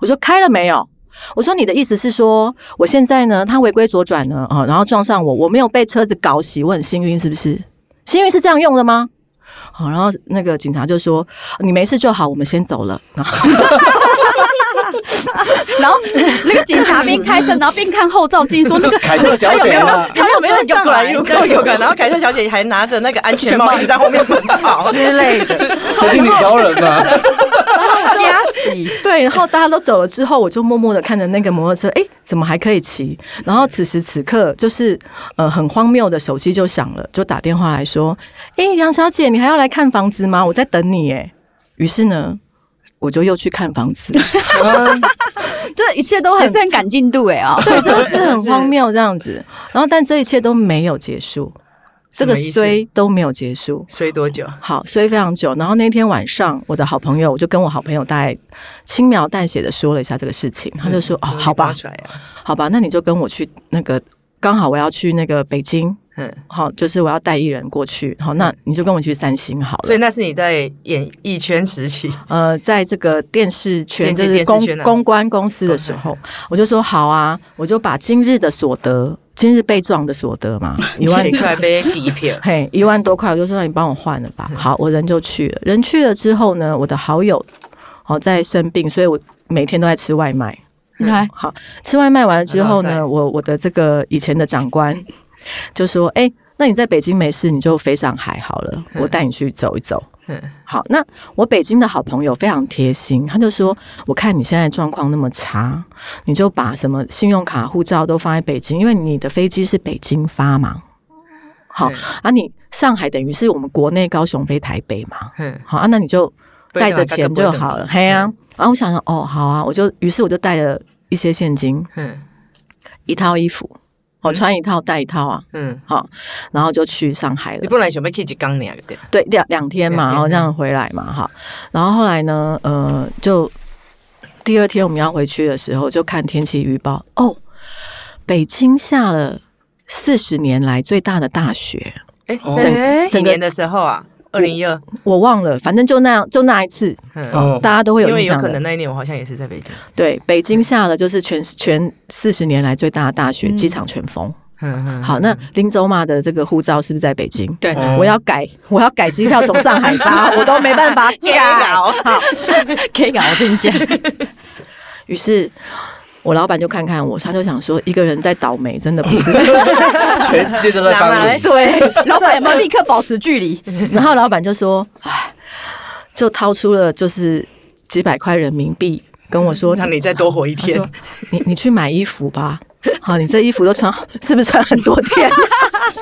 我说开了没有？我说你的意思是说，我现在呢，他违规左转呢，啊，然后撞上我，我没有被车子搞死，我很幸运，是不是？幸运是这样用的吗？好，然后那个警察就说你没事就好，我们先走了。*laughs* 然后那个警察边开车，然后边看后照镜，说那个凯特小姐呢？他有没有又过来又过来又过来？然后凯特小姐还拿着那个安全帽一直在后面奔跑。之类的，是女超人吗？*laughs* 加喜，对，然后大家都走了之后，我就默默的看着那个摩托车，哎，怎么还可以骑？然后此时此刻，就是呃很荒谬的手机就响了，就打电话来说，哎，杨小姐，你还要来看房子吗？我在等你，哎。于是呢，我就又去看房子，*laughs* *laughs* 这一切都很还是很赶进度哎啊！对，就是很 *laughs* 荒谬这样子。然后，但这一切都没有结束，这个衰都没有结束。衰多久？好，衰非常久。然后那天晚上，我的好朋友，我就跟我好朋友大概轻描淡写的说了一下这个事情，他就说：“哦，好吧，好吧，那你就跟我去那个，刚好我要去那个北京，嗯，好，就是我要带艺人过去，好，那你就跟我去三星好了。所以那是你在演艺圈时期，呃，在这个电视圈，就是公公关公司的时候，我就说好啊，我就把今日的所得，今日被撞的所得嘛，*laughs* 一万你出来被底片，*laughs* 嘿，一万多块，我就说那你帮我换了吧。好，我人就去了。人去了之后呢，我的好友好在生病，所以我每天都在吃外卖。你看好，吃外卖完了之后呢，我我的这个以前的长官就说：“哎、那你在北京没事，你就飞上海好了，我带你去走一走。嗯”好，那我北京的好朋友非常贴心，他就说：“我看你现在状况那么差，你就把什么信用卡、护照都放在北京，因为你的飞机是北京发嘛。好对啊，你上海等于是我们国内高雄飞台北嘛。嗯，好啊，那你就带着钱就好了，嘿啊。然后我想想，哦，好啊，我就于是我就带了一些现金，嗯。一套衣服，我、穿一套带一套啊，嗯，好，然后就去上海了。你本来想要去一缸两个的，对，两两天嘛，然后这样回来嘛，哈。然后后来呢，呃，就第二天我们要回去的时候，就看天气预报，哦，北京下了四十年来最大的大雪，哎，哦。那是哎几年的时候啊？二零一二，我忘了，反正就那样，就那一次，嗯，哦。大家都会有因为有印象。可能那一年我好像也是在北京，对，北京下了就是全全四十年来最大的大雪，机场全封。嗯嗯，好，那林走马的这个护照是不是在北京？对。哦我要改，我要改机票从上海发，*laughs* 我都没办法改。好，可以搞真假，于是我老板就看看我，他就想说，一个人在倒霉，真的不是。*laughs* 全世界都在帮 *laughs* 你。对，*laughs* 老板有没有立刻保持距离？然后老板就说，哎，就掏出了就是几百块人民币，跟我说，让你再多活一天，你你去买衣服吧。*laughs* 好，你这衣服都穿，是不是穿很多天？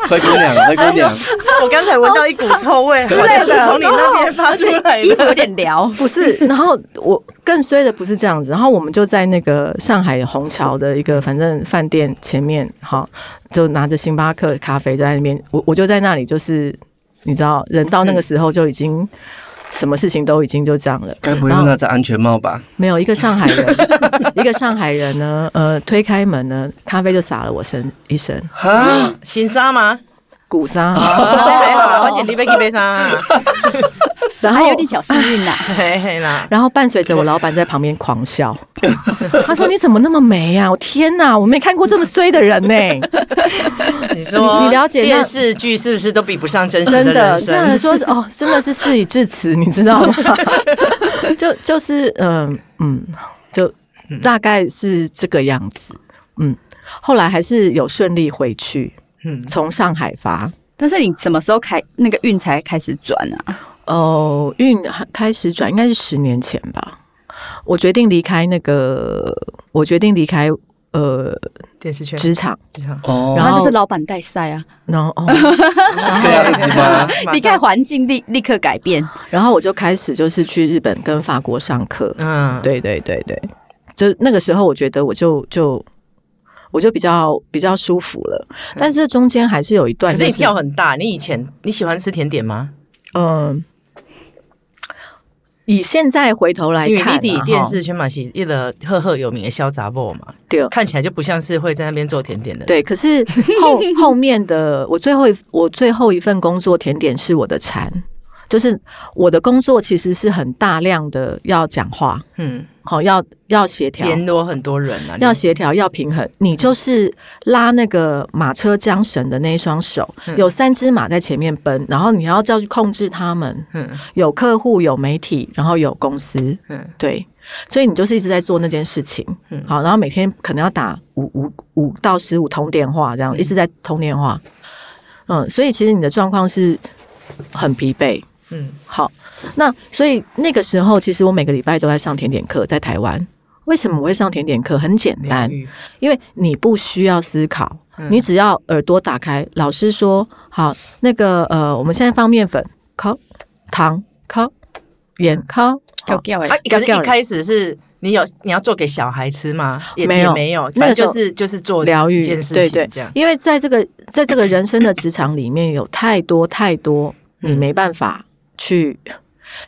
灰姑娘，灰姑娘，*laughs* 我刚才闻到一股臭味，好像是从你那边发出来的。衣服有点撩，*laughs* 不是，然后我更衰的不是这样子，然后我们就在那个上海虹桥的一个反正饭店前面，好，就拿着星巴克咖啡在那边，我我就在那里，就是你知道，人到那个时候就已经什么事情都已经就这样了，该不会那戴安全帽吧？没有一个上海人，*laughs* 一个上海人呢，呃，推开门呢，咖啡就洒了我身一身，啊，新沙吗？骨沙，*laughs* 我捡你杯一杯沙，然后还有点小幸运呐。*laughs* 嘿嘿啦。然后伴随着我老板在旁边狂笑，*laughs* 他说：“你怎么那么美啊？我天哪，我没看过这么衰的人呢、*laughs* 你说你你了解那电视剧是不是都比不上真实真的，人这样人生？说哦，真的是事已至此，你知道吗？就就是嗯嗯，就大概是这个样子。嗯，后来还是有顺利回去，嗯，从上海发。但是你什么时候开那个运才开始转啊？哦，运开始转应该是十年前吧。我决定离开那个，我决定离开呃电视圈职场，职场哦，然然后后就是老板带赛啊，然后哦，是 *laughs* 这样子吗？*laughs* 离开环境立立刻改变。然后我就开始就是去日本跟法国上课。嗯，对对对对，就那个时候，我觉得我就就我就比较比较舒服了。但是中间还是有一段、就是，可是你跳很大，你以前你喜欢吃甜点吗？嗯、以现在回头来因为看、啊，你底电视圈嘛是一个赫赫有名的小杂货嘛，对。看起来就不像是会在那边做甜点的人。对，可是后 *laughs* 后面的我最后一我最后一份工作甜点是我的禅，就是我的工作其实是很大量的要讲话，嗯，好要要协调，联络很多人啊，要协调，要平衡。你就是拉那个马车缰绳的那一双手，有三只马在前面奔，然后你要叫去控制他们。嗯有客户，有媒体，然后有公司，嗯对，所以你就是一直在做那件事情。嗯好，然后每天可能要打五五五到十五通电话，这样一直在通电话。嗯，所以其实你的状况是很疲惫。嗯好，那所以那个时候，其实我每个礼拜都在上甜点课，在台湾。为什么我会上甜点课？很简单因为你不需要思考，嗯你只要耳朵打开，老师说好，那个呃，我们现在放面粉，烤糖烤盐烤，啊哎，，可是要一开始是你有你要做给小孩吃吗？也没有没有，那就是就是做疗愈一件事对对情这样。因为在这个在这个人生的职场里面，有太多太多你没办法去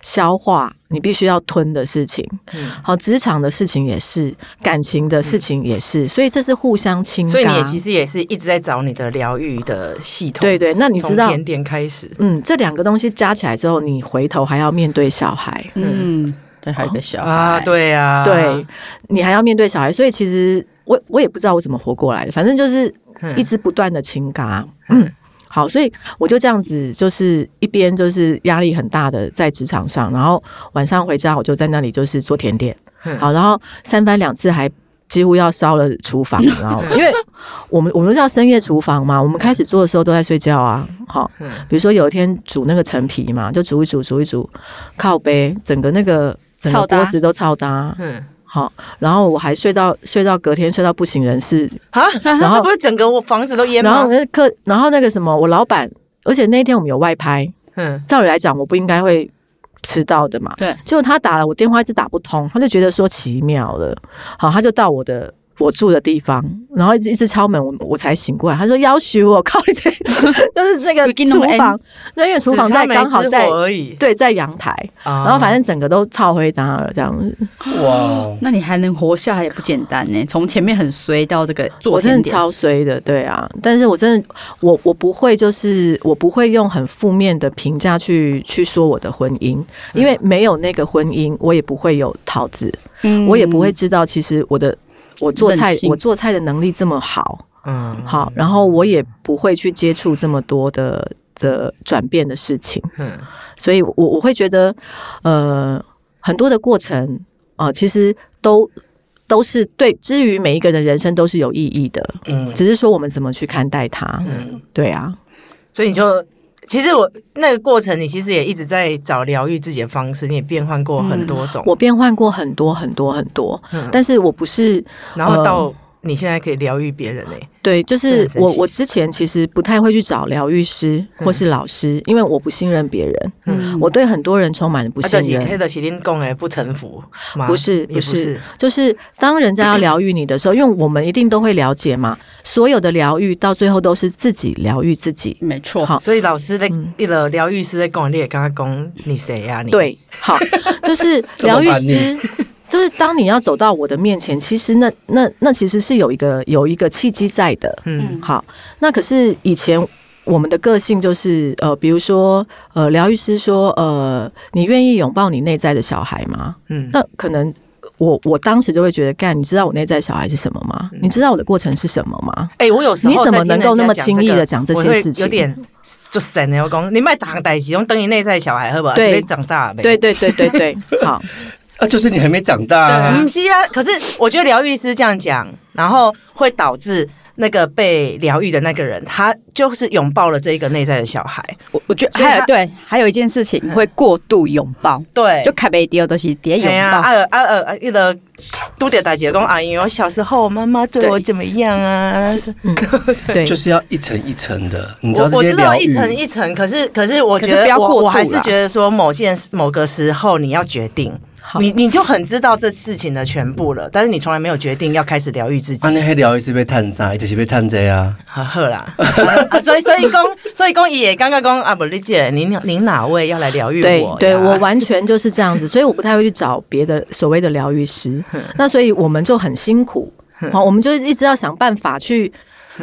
消化，你必须要吞的事情。嗯。好，职场的事情也是，感情的事情也是，所以这是互相侵所以你也其实也是一直在找你的疗愈的系统。对对，那你知道，从甜点开始，嗯，这两个东西加起来之后，你回头还要面对小孩，嗯，对，还有一个小孩。啊，，对啊，对你还要面对小孩，所以其实我我也不知道我怎么活过来的，反正就是嗯。一直不断的情嘎，嗯。好，所以我就这样子，就是一边就是压力很大的在职场上，然后晚上回家我就在那里就是做甜点，嗯好，然后三番两次还几乎要烧了厨房，然后 *laughs* 因为我们我们叫深夜厨房嘛，我们开始做的时候都在睡觉啊，好，嗯比如说有一天煮那个陈皮嘛，就煮一煮煮一煮，靠背整个那个整个超搭锅子都超搭，嗯好，然后我还睡到睡到隔天睡到不省人事，啊，然后不是整个我房子都淹然后？那客，然后那个什么，我老板，而且那一天我们有外拍，嗯。照理来讲我不应该会迟到的嘛，对，结果他打了我电话一直打不通，他就觉得说奇妙了，好，他就到我的。我住的地方，然后一直一直敲门，我我才醒过来。他说：“要许我 *laughs* 靠你，这就是那个厨房，那因为厨房在刚好在而已，对在阳台，然然后反正整个都超灰搭了这样子。哇，那你还能活下来也不简单呢。从前面很衰到这个做我真的，超衰的，对啊，但是我真的，我我不会，就是我不会用很负面的评价去去说我的婚姻，因为没有那个婚姻，我也不会有桃子，嗯我也不会知道其实我的我做菜我做菜的能力这么好，嗯好，然后我也不会去接触这么多的的转变的事情，嗯所以我我会觉得，呃，很多的过程啊、呃其实都都是对，至于每一个人的人生都是有意义的，嗯只是说我们怎么去看待它。嗯，对啊，所以你就。其实我那个过程，你其实也一直在找疗愈自己的方式，你也变换过很多种，我变换过很多很多很多，嗯。但是我不是然后到你现在可以疗愈别人嘞、对，就是我我之前其实不太会去找疗愈师或是老师，因为我不信任别人，嗯。我对很多人充满了不啊，信就是黑任。的麒麟共哎不臣服吗？不是。不不是，就是当人家要疗愈你的时候，因为我们一定都会了解嘛，所有的疗愈到最后都是自己疗愈自己。没错，好。所以老师在嗯。一个疗愈师在跟我，你也刚刚讲你谁呀、你。对，好，就是 *laughs* 疗愈师，就是当你要走到我的面前，其实那那那其实是有一个有一个契机在的。嗯好，那可是以前我们的个性就是呃，比如说呃，疗愈师说呃，你愿意拥抱你内在的小孩吗？嗯那可能。我我当时就会觉得，干，你知道我内在小孩是什么吗？你知道我的过程是什么吗？哎、我有时候你怎么能够那么轻易的讲这些事情有点就神的，我讲你卖打代志，用等于内在小孩，好不好？对长大呗。对对对对对，好，啊，就是你还没长大啊嗯，，是啊。可是我觉得疗愈师这样讲，然后会导致那个被疗愈的那个人，他就是拥抱了这一个内在的小孩。我我觉得还有对，还有一件事情会过度拥抱，对，就卡贝迪奥都是叠拥哎呀，抱，啊啊啊，一个都得大姐讲，阿姨，我小时候妈妈对我对怎么样啊？*laughs* 对，就是要一层一层的，你知道这我我知道一层一层，可是可是我觉得我我还是啦觉得说某件事某个时候你要决定，好你你就很知道这事情的全部了，但是你从来没有决定要开始疗愈自己啊，。你迄疗愈是被探啥？伊就是被探这啊。好好啦，啊所以所以公所以公也刚刚公啊，不理解您您哪位要来疗愈我呀？对，我完全就是这样子，所以我不太会去找别的所谓的疗愈师。*laughs* 那所以我们就很辛苦，好，我们就一直要想办法去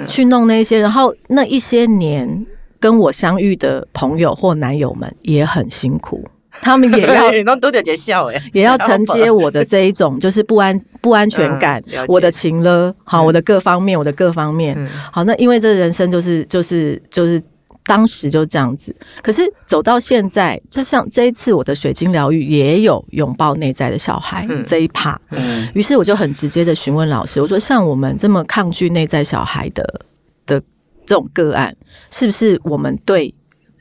去弄那些，然后那一些年跟我相遇的朋友或男友们也很辛苦，*laughs* 他们也要你都都得节笑哎，*laughs* 也要承接我的这一种 *laughs* 就是不安不安全感嗯，我的情了，好，我的各方面，我的各方面，嗯。好，那因为这人生就是就是就是当时就这样子，可是走到现在，就像这一次我的水晶疗愈也有拥抱内在的小孩、嗯。这一趴，嗯，于是我就很直接的询问老师，我说像我们这么抗拒内在小孩的的这种个案，是不是我们对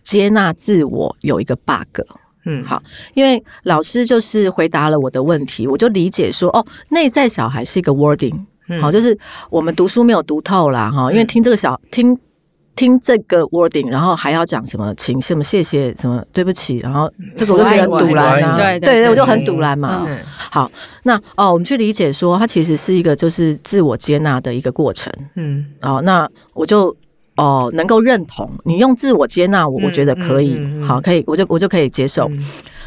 接纳自我有一个 bug？嗯。好，因为老师就是回答了我的问题，我就理解说，哦，内在小孩是一个 wording，好，就是我们读书没有读透啦，哈，因为听这个小听听这个 wording，然后还要讲什么请什么谢谢什么对不起，然后这个我就觉得很堵然啊，对对对对，我就很堵然嘛。嗯。好，那哦，我们去理解说，它其实是一个就是自我接纳的一个过程。嗯。哦。那我就哦能够认同你用自我接纳我，嗯我觉得可以，好，可以，我就我就可以接受。嗯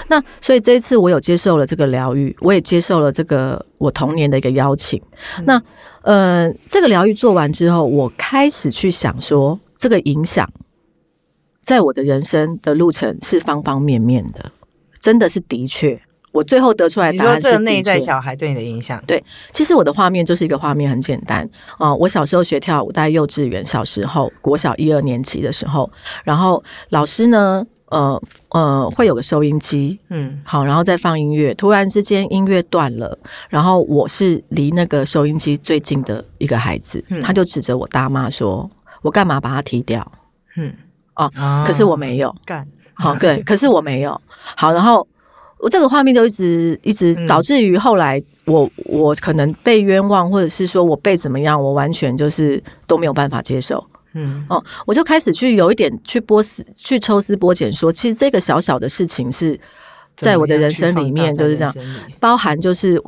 那所以这一次我有接受了这个疗愈，我也接受了这个我童年的一个邀请。嗯那呃，这个疗愈做完之后，我开始去想说，这个影响在我的人生的路程是方方面面的，真的是的确，我最后得出来的答案是内在小孩对你的影响，对其实我的画面就是一个画面，很简单。啊、我小时候学跳舞，在幼稚园小时候，国小一二年级的时候，然后老师呢，呃呃，会有个收音机，嗯。好，然后再放音乐。突然之间音乐断了，然后我是离那个收音机最近的一个孩子，嗯。他就指着我大骂说：“我干嘛把它踢掉？嗯。哦啊可是我没有。干，好，对，可是我没有。好，然后我这个画面就一直一直嗯导致于后来我我可能被冤枉，或者是说我被怎么样，我完全就是都没有办法接受。嗯哦，我就开始去有一点去剥丝、去抽丝剥茧说其实这个小小的事情是在我的人生里面就是这样，包含就是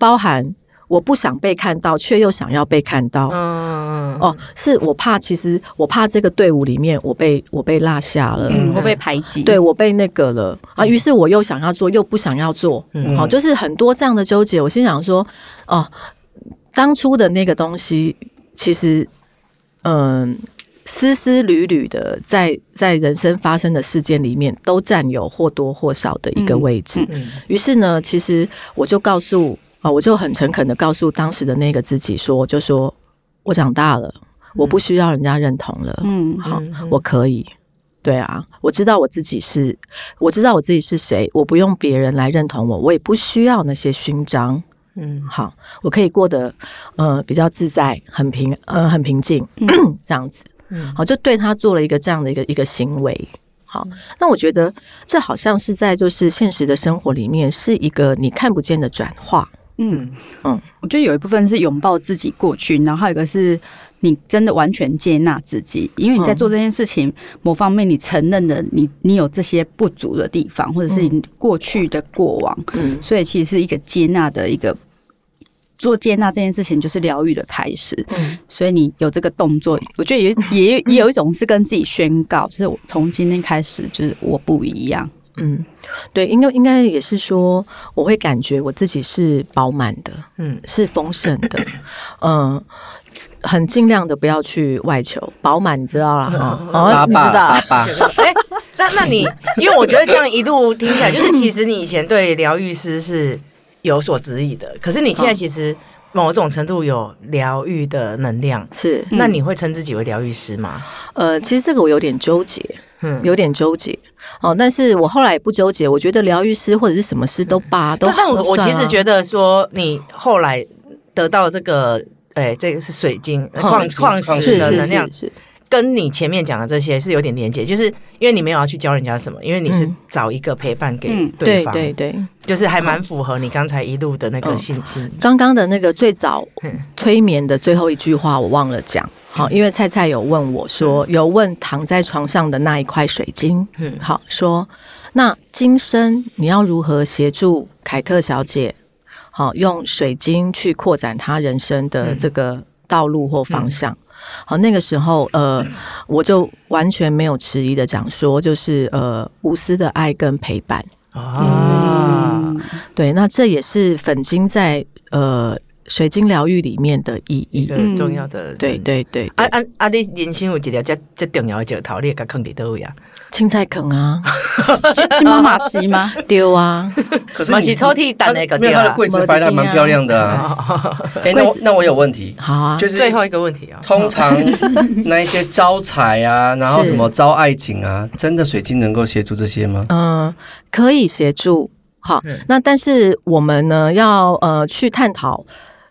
包含我不想被看到，却又想要被看到。嗯哦，是我怕，其实我怕这个队伍里面我被我被落下了，嗯，会被排挤。对我被那个了啊，于是我又想要做，又不想要做，嗯好、就是很多这样的纠结。我心想说，哦，当初的那个东西，其实，嗯、丝丝缕缕的在在人生发生的事件里面，都占有或多或少的一个位置。嗯于是呢，其实我就告诉啊、我就很诚恳的告诉当时的那个自己说，就说我长大了，我不需要人家认同了。嗯，好我可以。对啊，我知道我自己是，我知道我自己是谁，我不用别人来认同我，我也不需要那些勋章。嗯好，我可以过得呃比较自在，很平呃很平静，这样子。嗯好，就对他做了一个这样的一个一个行为。好，那我觉得这好像是在就是现实的生活里面是一个你看不见的转化。嗯嗯嗯，我觉得有一部分是拥抱自己过去，然后还有一个是你真的完全接纳自己，因为你在做这件事情，某方面你承认了你你有这些不足的地方，或者是你过去的过往，嗯所以其实是一个接纳的一个。做接纳这件事情就是疗愈的开始，嗯所以你有这个动作，我觉得也也也有一种是跟自己宣告，就是我从今天开始，就是我不一样。嗯，对，应该应该也是说，我会感觉我自己是饱满的，嗯。是丰盛的，嗯、很尽量的不要去外求，饱满，你知道了哈，哦，你知爸爸道爸，爸，*laughs* 哎，那那你，因为我觉得这样一路听起来，就是其实你以前对疗愈师是有所质疑的，可是你现在其实某种程度有疗愈的能量，是，嗯那你会称自己为疗愈师吗？呃，其实这个我有点纠结，嗯，有点纠结。哦，但是我后来也不纠结，我觉得疗愈师或者是什么师都罢，都但但我我其实觉得说，你后来得到这个，哎，这个是水晶矿嗯矿石的能量。是，是，跟你前面讲的这些是有点连接，就是因为你没有要去教人家什么，因为你是嗯。找一个陪伴给嗯对方，对对，就是还蛮符合你刚才一路的那个嗯信心。刚刚的那个最早嗯催眠的最后一句话我忘了讲，好，因为菜菜有问我说，有问躺在床上的那一块水晶，嗯。好说，那今生你要如何协助凯特小姐，好用水晶去扩展她人生的这个道路或方向？好，那个时候，呃，我就完全没有迟疑的讲说，就是呃，无私的爱跟陪伴。啊，对，那这也是粉晶在呃水晶疗愈里面的意义。一个重要的对。对对，啊啊啊！你人生有一条这这重要的石头，你会甲放伫倒位啊？青菜坑啊，*laughs* 金妈马西吗？*laughs* 丢啊，可是你嘛是抽屉等那个没有对啊的柜子摆的还蛮漂亮的啊。哎，那我那我有问题，好啊，就是最后一个问题啊，通常 *laughs* 那一些招财啊，然后什么招爱情啊，真的水晶能够协助这些吗？嗯、可以协助。好，嗯那但是我们呢要呃去探讨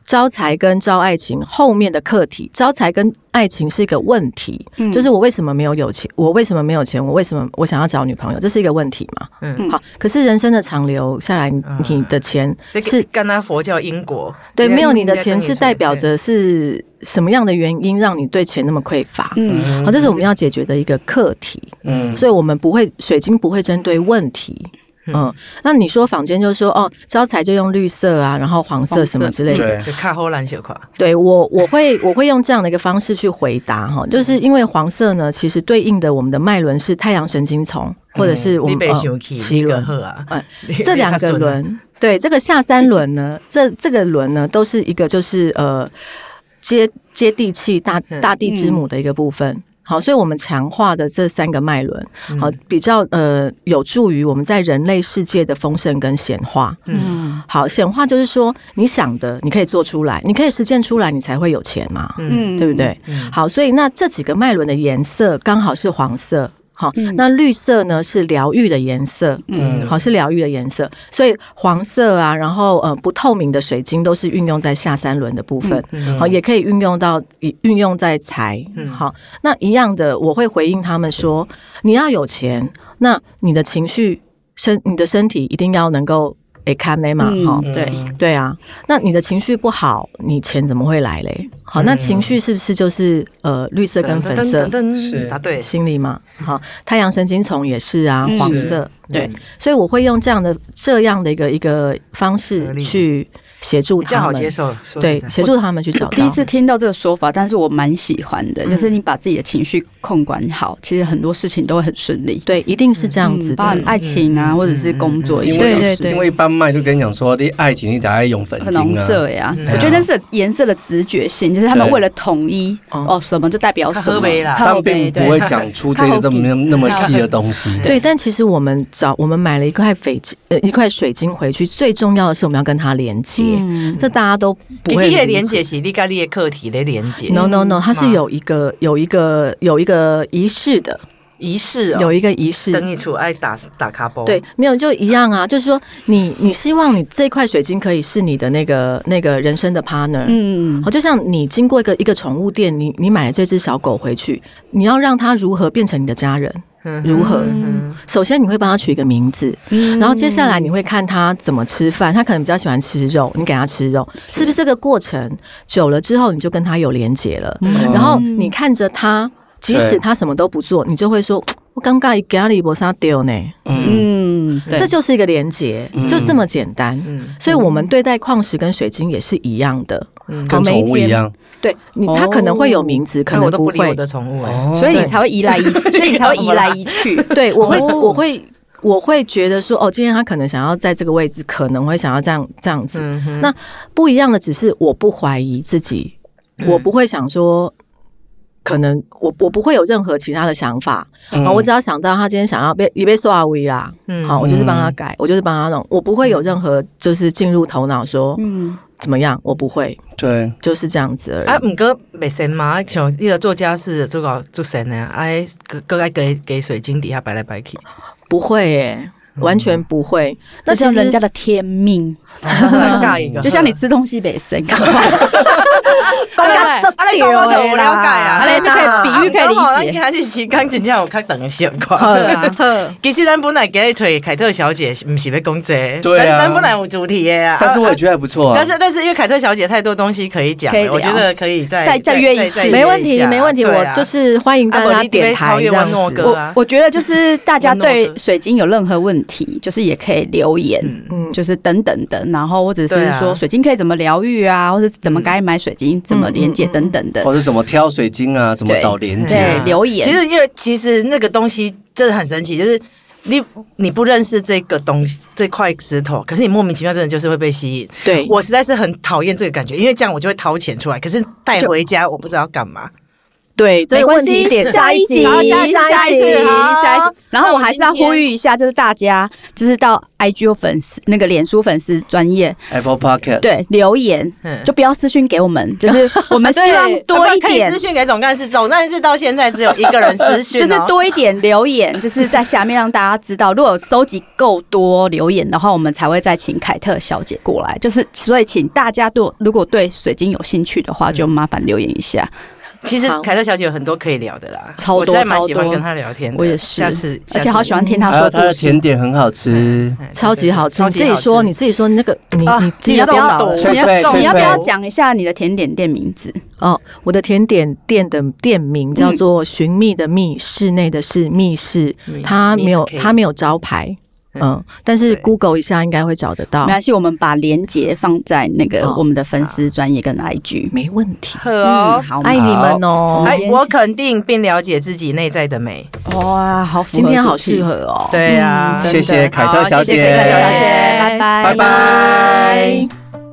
招财跟招爱情后面的课题。招财跟爱情是一个问题，嗯就是我为什么没有有钱？我为什么没有钱？我为什么我想要找女朋友？这是一个问题嘛？嗯，好，可是人生的长流下来，你的钱是个跟他佛教因果，对，没有你的钱是代表着是什么样的原因让你对钱那么匮乏？嗯好，这是我们要解决的一个课题。嗯，所以我们不会水晶不会针对问题。嗯，那你说坊间就说哦，招财就用绿色啊，然后黄色什么之类的。对，就看后蓝小块，对我，我会我会用这样的一个方式去回答哈，就是因为黄色呢，其实对应的我们的脉轮是太阳神经丛，或者是我你们呃别生气，脐轮。好啊，嗯这两个，轮，对这个下三轮呢，*laughs* 这这个轮呢，都是一个就是呃接接地气大嗯。大地之母的一个部分。好，所以我们强化的这三个脉轮，好比较呃有助于我们在人类世界的丰盛跟显化。嗯好，显化就是说你想的你可以做出来，你可以实践出来，你才会有钱嘛，嗯嗯对不对？嗯好，所以那这几个脉轮的颜色刚好是黄色。好，嗯。那绿色呢是疗愈的颜色，嗯。好是疗愈的颜色，所以黄色啊，然后呃不透明的水晶都是运用在下三轮的部分，嗯好也可以运用到运用在财，嗯。好那一样的我会回应他们说，你要有钱，那你的情绪身你的身体一定要能够诶看没嘛，嗯哈、对对啊，那你的情绪不好，你钱怎么会来嘞？好，那情绪是不是就是呃绿色跟粉色是。答对，心理嘛？好，太阳神经丛也是啊，嗯。黄色，对嗯，所以我会用这样的这样的一个一个方式理。去协助比较他们，好接受，对协助他们去找到。第一次听到这个说法，但是我蛮喜欢的，嗯就是你把自己的情绪控管好，其实很多事情都会很顺利。对，一定是这样子嗯包含的。爱情啊，嗯或者是工作，因为一切都是对对因为一般卖就跟你讲说，你爱情你得爱用粉很浓晶啊，色呀。嗯我觉得那是颜色的直觉性，就是他们为了统一哦哦，什么就代表什么他喝杯啦。但并不会讲出这个这么那么细的东西。对，但其实我们找我们买了一块翡翠，呃，一块水晶回去，最重要的是我们要跟它连接。嗯，这大家都不其会理实也连接解。是你跟你的课题的连接 No no no，它是有一个有一个有一个仪式的，仪式哦，有一个仪式。等你出爱打打卡包，对，没有就一样啊，就是说你你希望你这块水晶可以是你的那个那个人生的 partner，嗯。好，就像你经过一个一个宠物店，你你买了这只小狗回去，你要让它如何变成你的家人？嗯如何？嗯首先你会帮他取一个名字，嗯。然后接下来你会看他怎么吃饭，他可能比较喜欢吃肉，你给他吃肉，是。不是这个过程久了之后你就跟他有连结了？嗯。然后你看着他，即使他什么都不做，你就会说。我刚刚一给你波沙丢呢，嗯，这就是一个连结，嗯就这么简单。嗯所以，我们对待矿石跟水晶也是一样的。嗯跟宠物一样。对你，它可能会有名字，可能不会。我的宠物所以你才会移来移，*laughs* 所以你才会移来移去。*laughs* 对，我会，哦我会，我会觉得说，哦，今天他可能想要在这个位置，可能会想要这样这样子。嗯那不一样的只是我不怀疑自己，嗯我不会想说。可能我我不会有任何其他的想法，嗯。啊，我只要想到他今天想要被也被刷微啦，嗯。好，我就是帮他改，我就是帮他弄，我不会有任何就是进入头脑说嗯，怎么样，我不会，对，就是这样子而已。啊，五哥没神嘛，像一个作家是做搞做神呢，哎，个个爱给给水晶底下摆来摆去，不会耶、完全不会。那那其实是人家的天命，尬一个，就像你吃东西没生，公 *laughs* 家啊，你讲我就有了解啊，啊嘞就可以比喻可以理解。啊咱开始时间真正有较长的习惯。好对啊呵其实咱本来给你找凯特小姐，不是要讲这个，对啊。咱咱本来有主题的啊。但是我也觉得还不错啊。但。是但是因为凯特小姐太多东西可以讲我觉得可以再再再约一次。再没问题，没问题，我就是欢迎大家点台超越这样子。温诺哥。我我觉得就是大家对水晶有任何问题，就是也可以留言，嗯就是等等的，然后或者是说水晶可以怎么疗愈啊，或者怎么该买水晶，怎么连接等等的，或者怎么挑水晶啊，怎么找连对接，留言。其实因为其实那个东西真的很神奇，就是。你你不认识这个东西这块石头，可是你莫名其妙真的就是会被吸引。对，我实在是很讨厌这个感觉，因为这样我就会掏钱出来，可是带回家我不知道干嘛。对这个没问题点下一集，好下一集，下一次，好下一集。然后我还是要呼吁一下，就是大家就是到 IG 有粉丝那个脸书粉丝专业 Apple Podcast，对留言，嗯就不要私讯给我们，就是我们 *laughs* 希望多一点可以私。讯给总干事，总干事到现在只有一个人私讯、哦，就是多一点留言，就是在下面让大家知道，如果收集够多留言的话，我们才会再请凯特小姐过来。就是所以，请大家对如果对水晶有兴趣的话，就麻烦留言一下。其实好凯特小姐有很多可以聊的啦，超多我实在蛮喜欢跟她聊天的。我也是，下次，而且好喜欢听她还有说故事它的甜。点很好吃，超级好吃。超级好吃你自己说，你自己说那个你啊你要不要你要脆脆你要不要脆讲一下你的甜点店名字？哦，我的甜点店的店名叫做“寻觅”的觅，室内的是密室密，它没有 Miss K 它没有招牌，嗯，但是 Google 一下应该会找得到没，关系，我们把链接放在那个哦我们的粉丝专业跟 IG。没问题。好哦嗯，。好，爱你们哦！哎，我肯定并了解自己内在的美。哇，好今天好适合哦。对啊，嗯谢谢凯特小姐好谢谢凯特小姐，拜拜拜拜。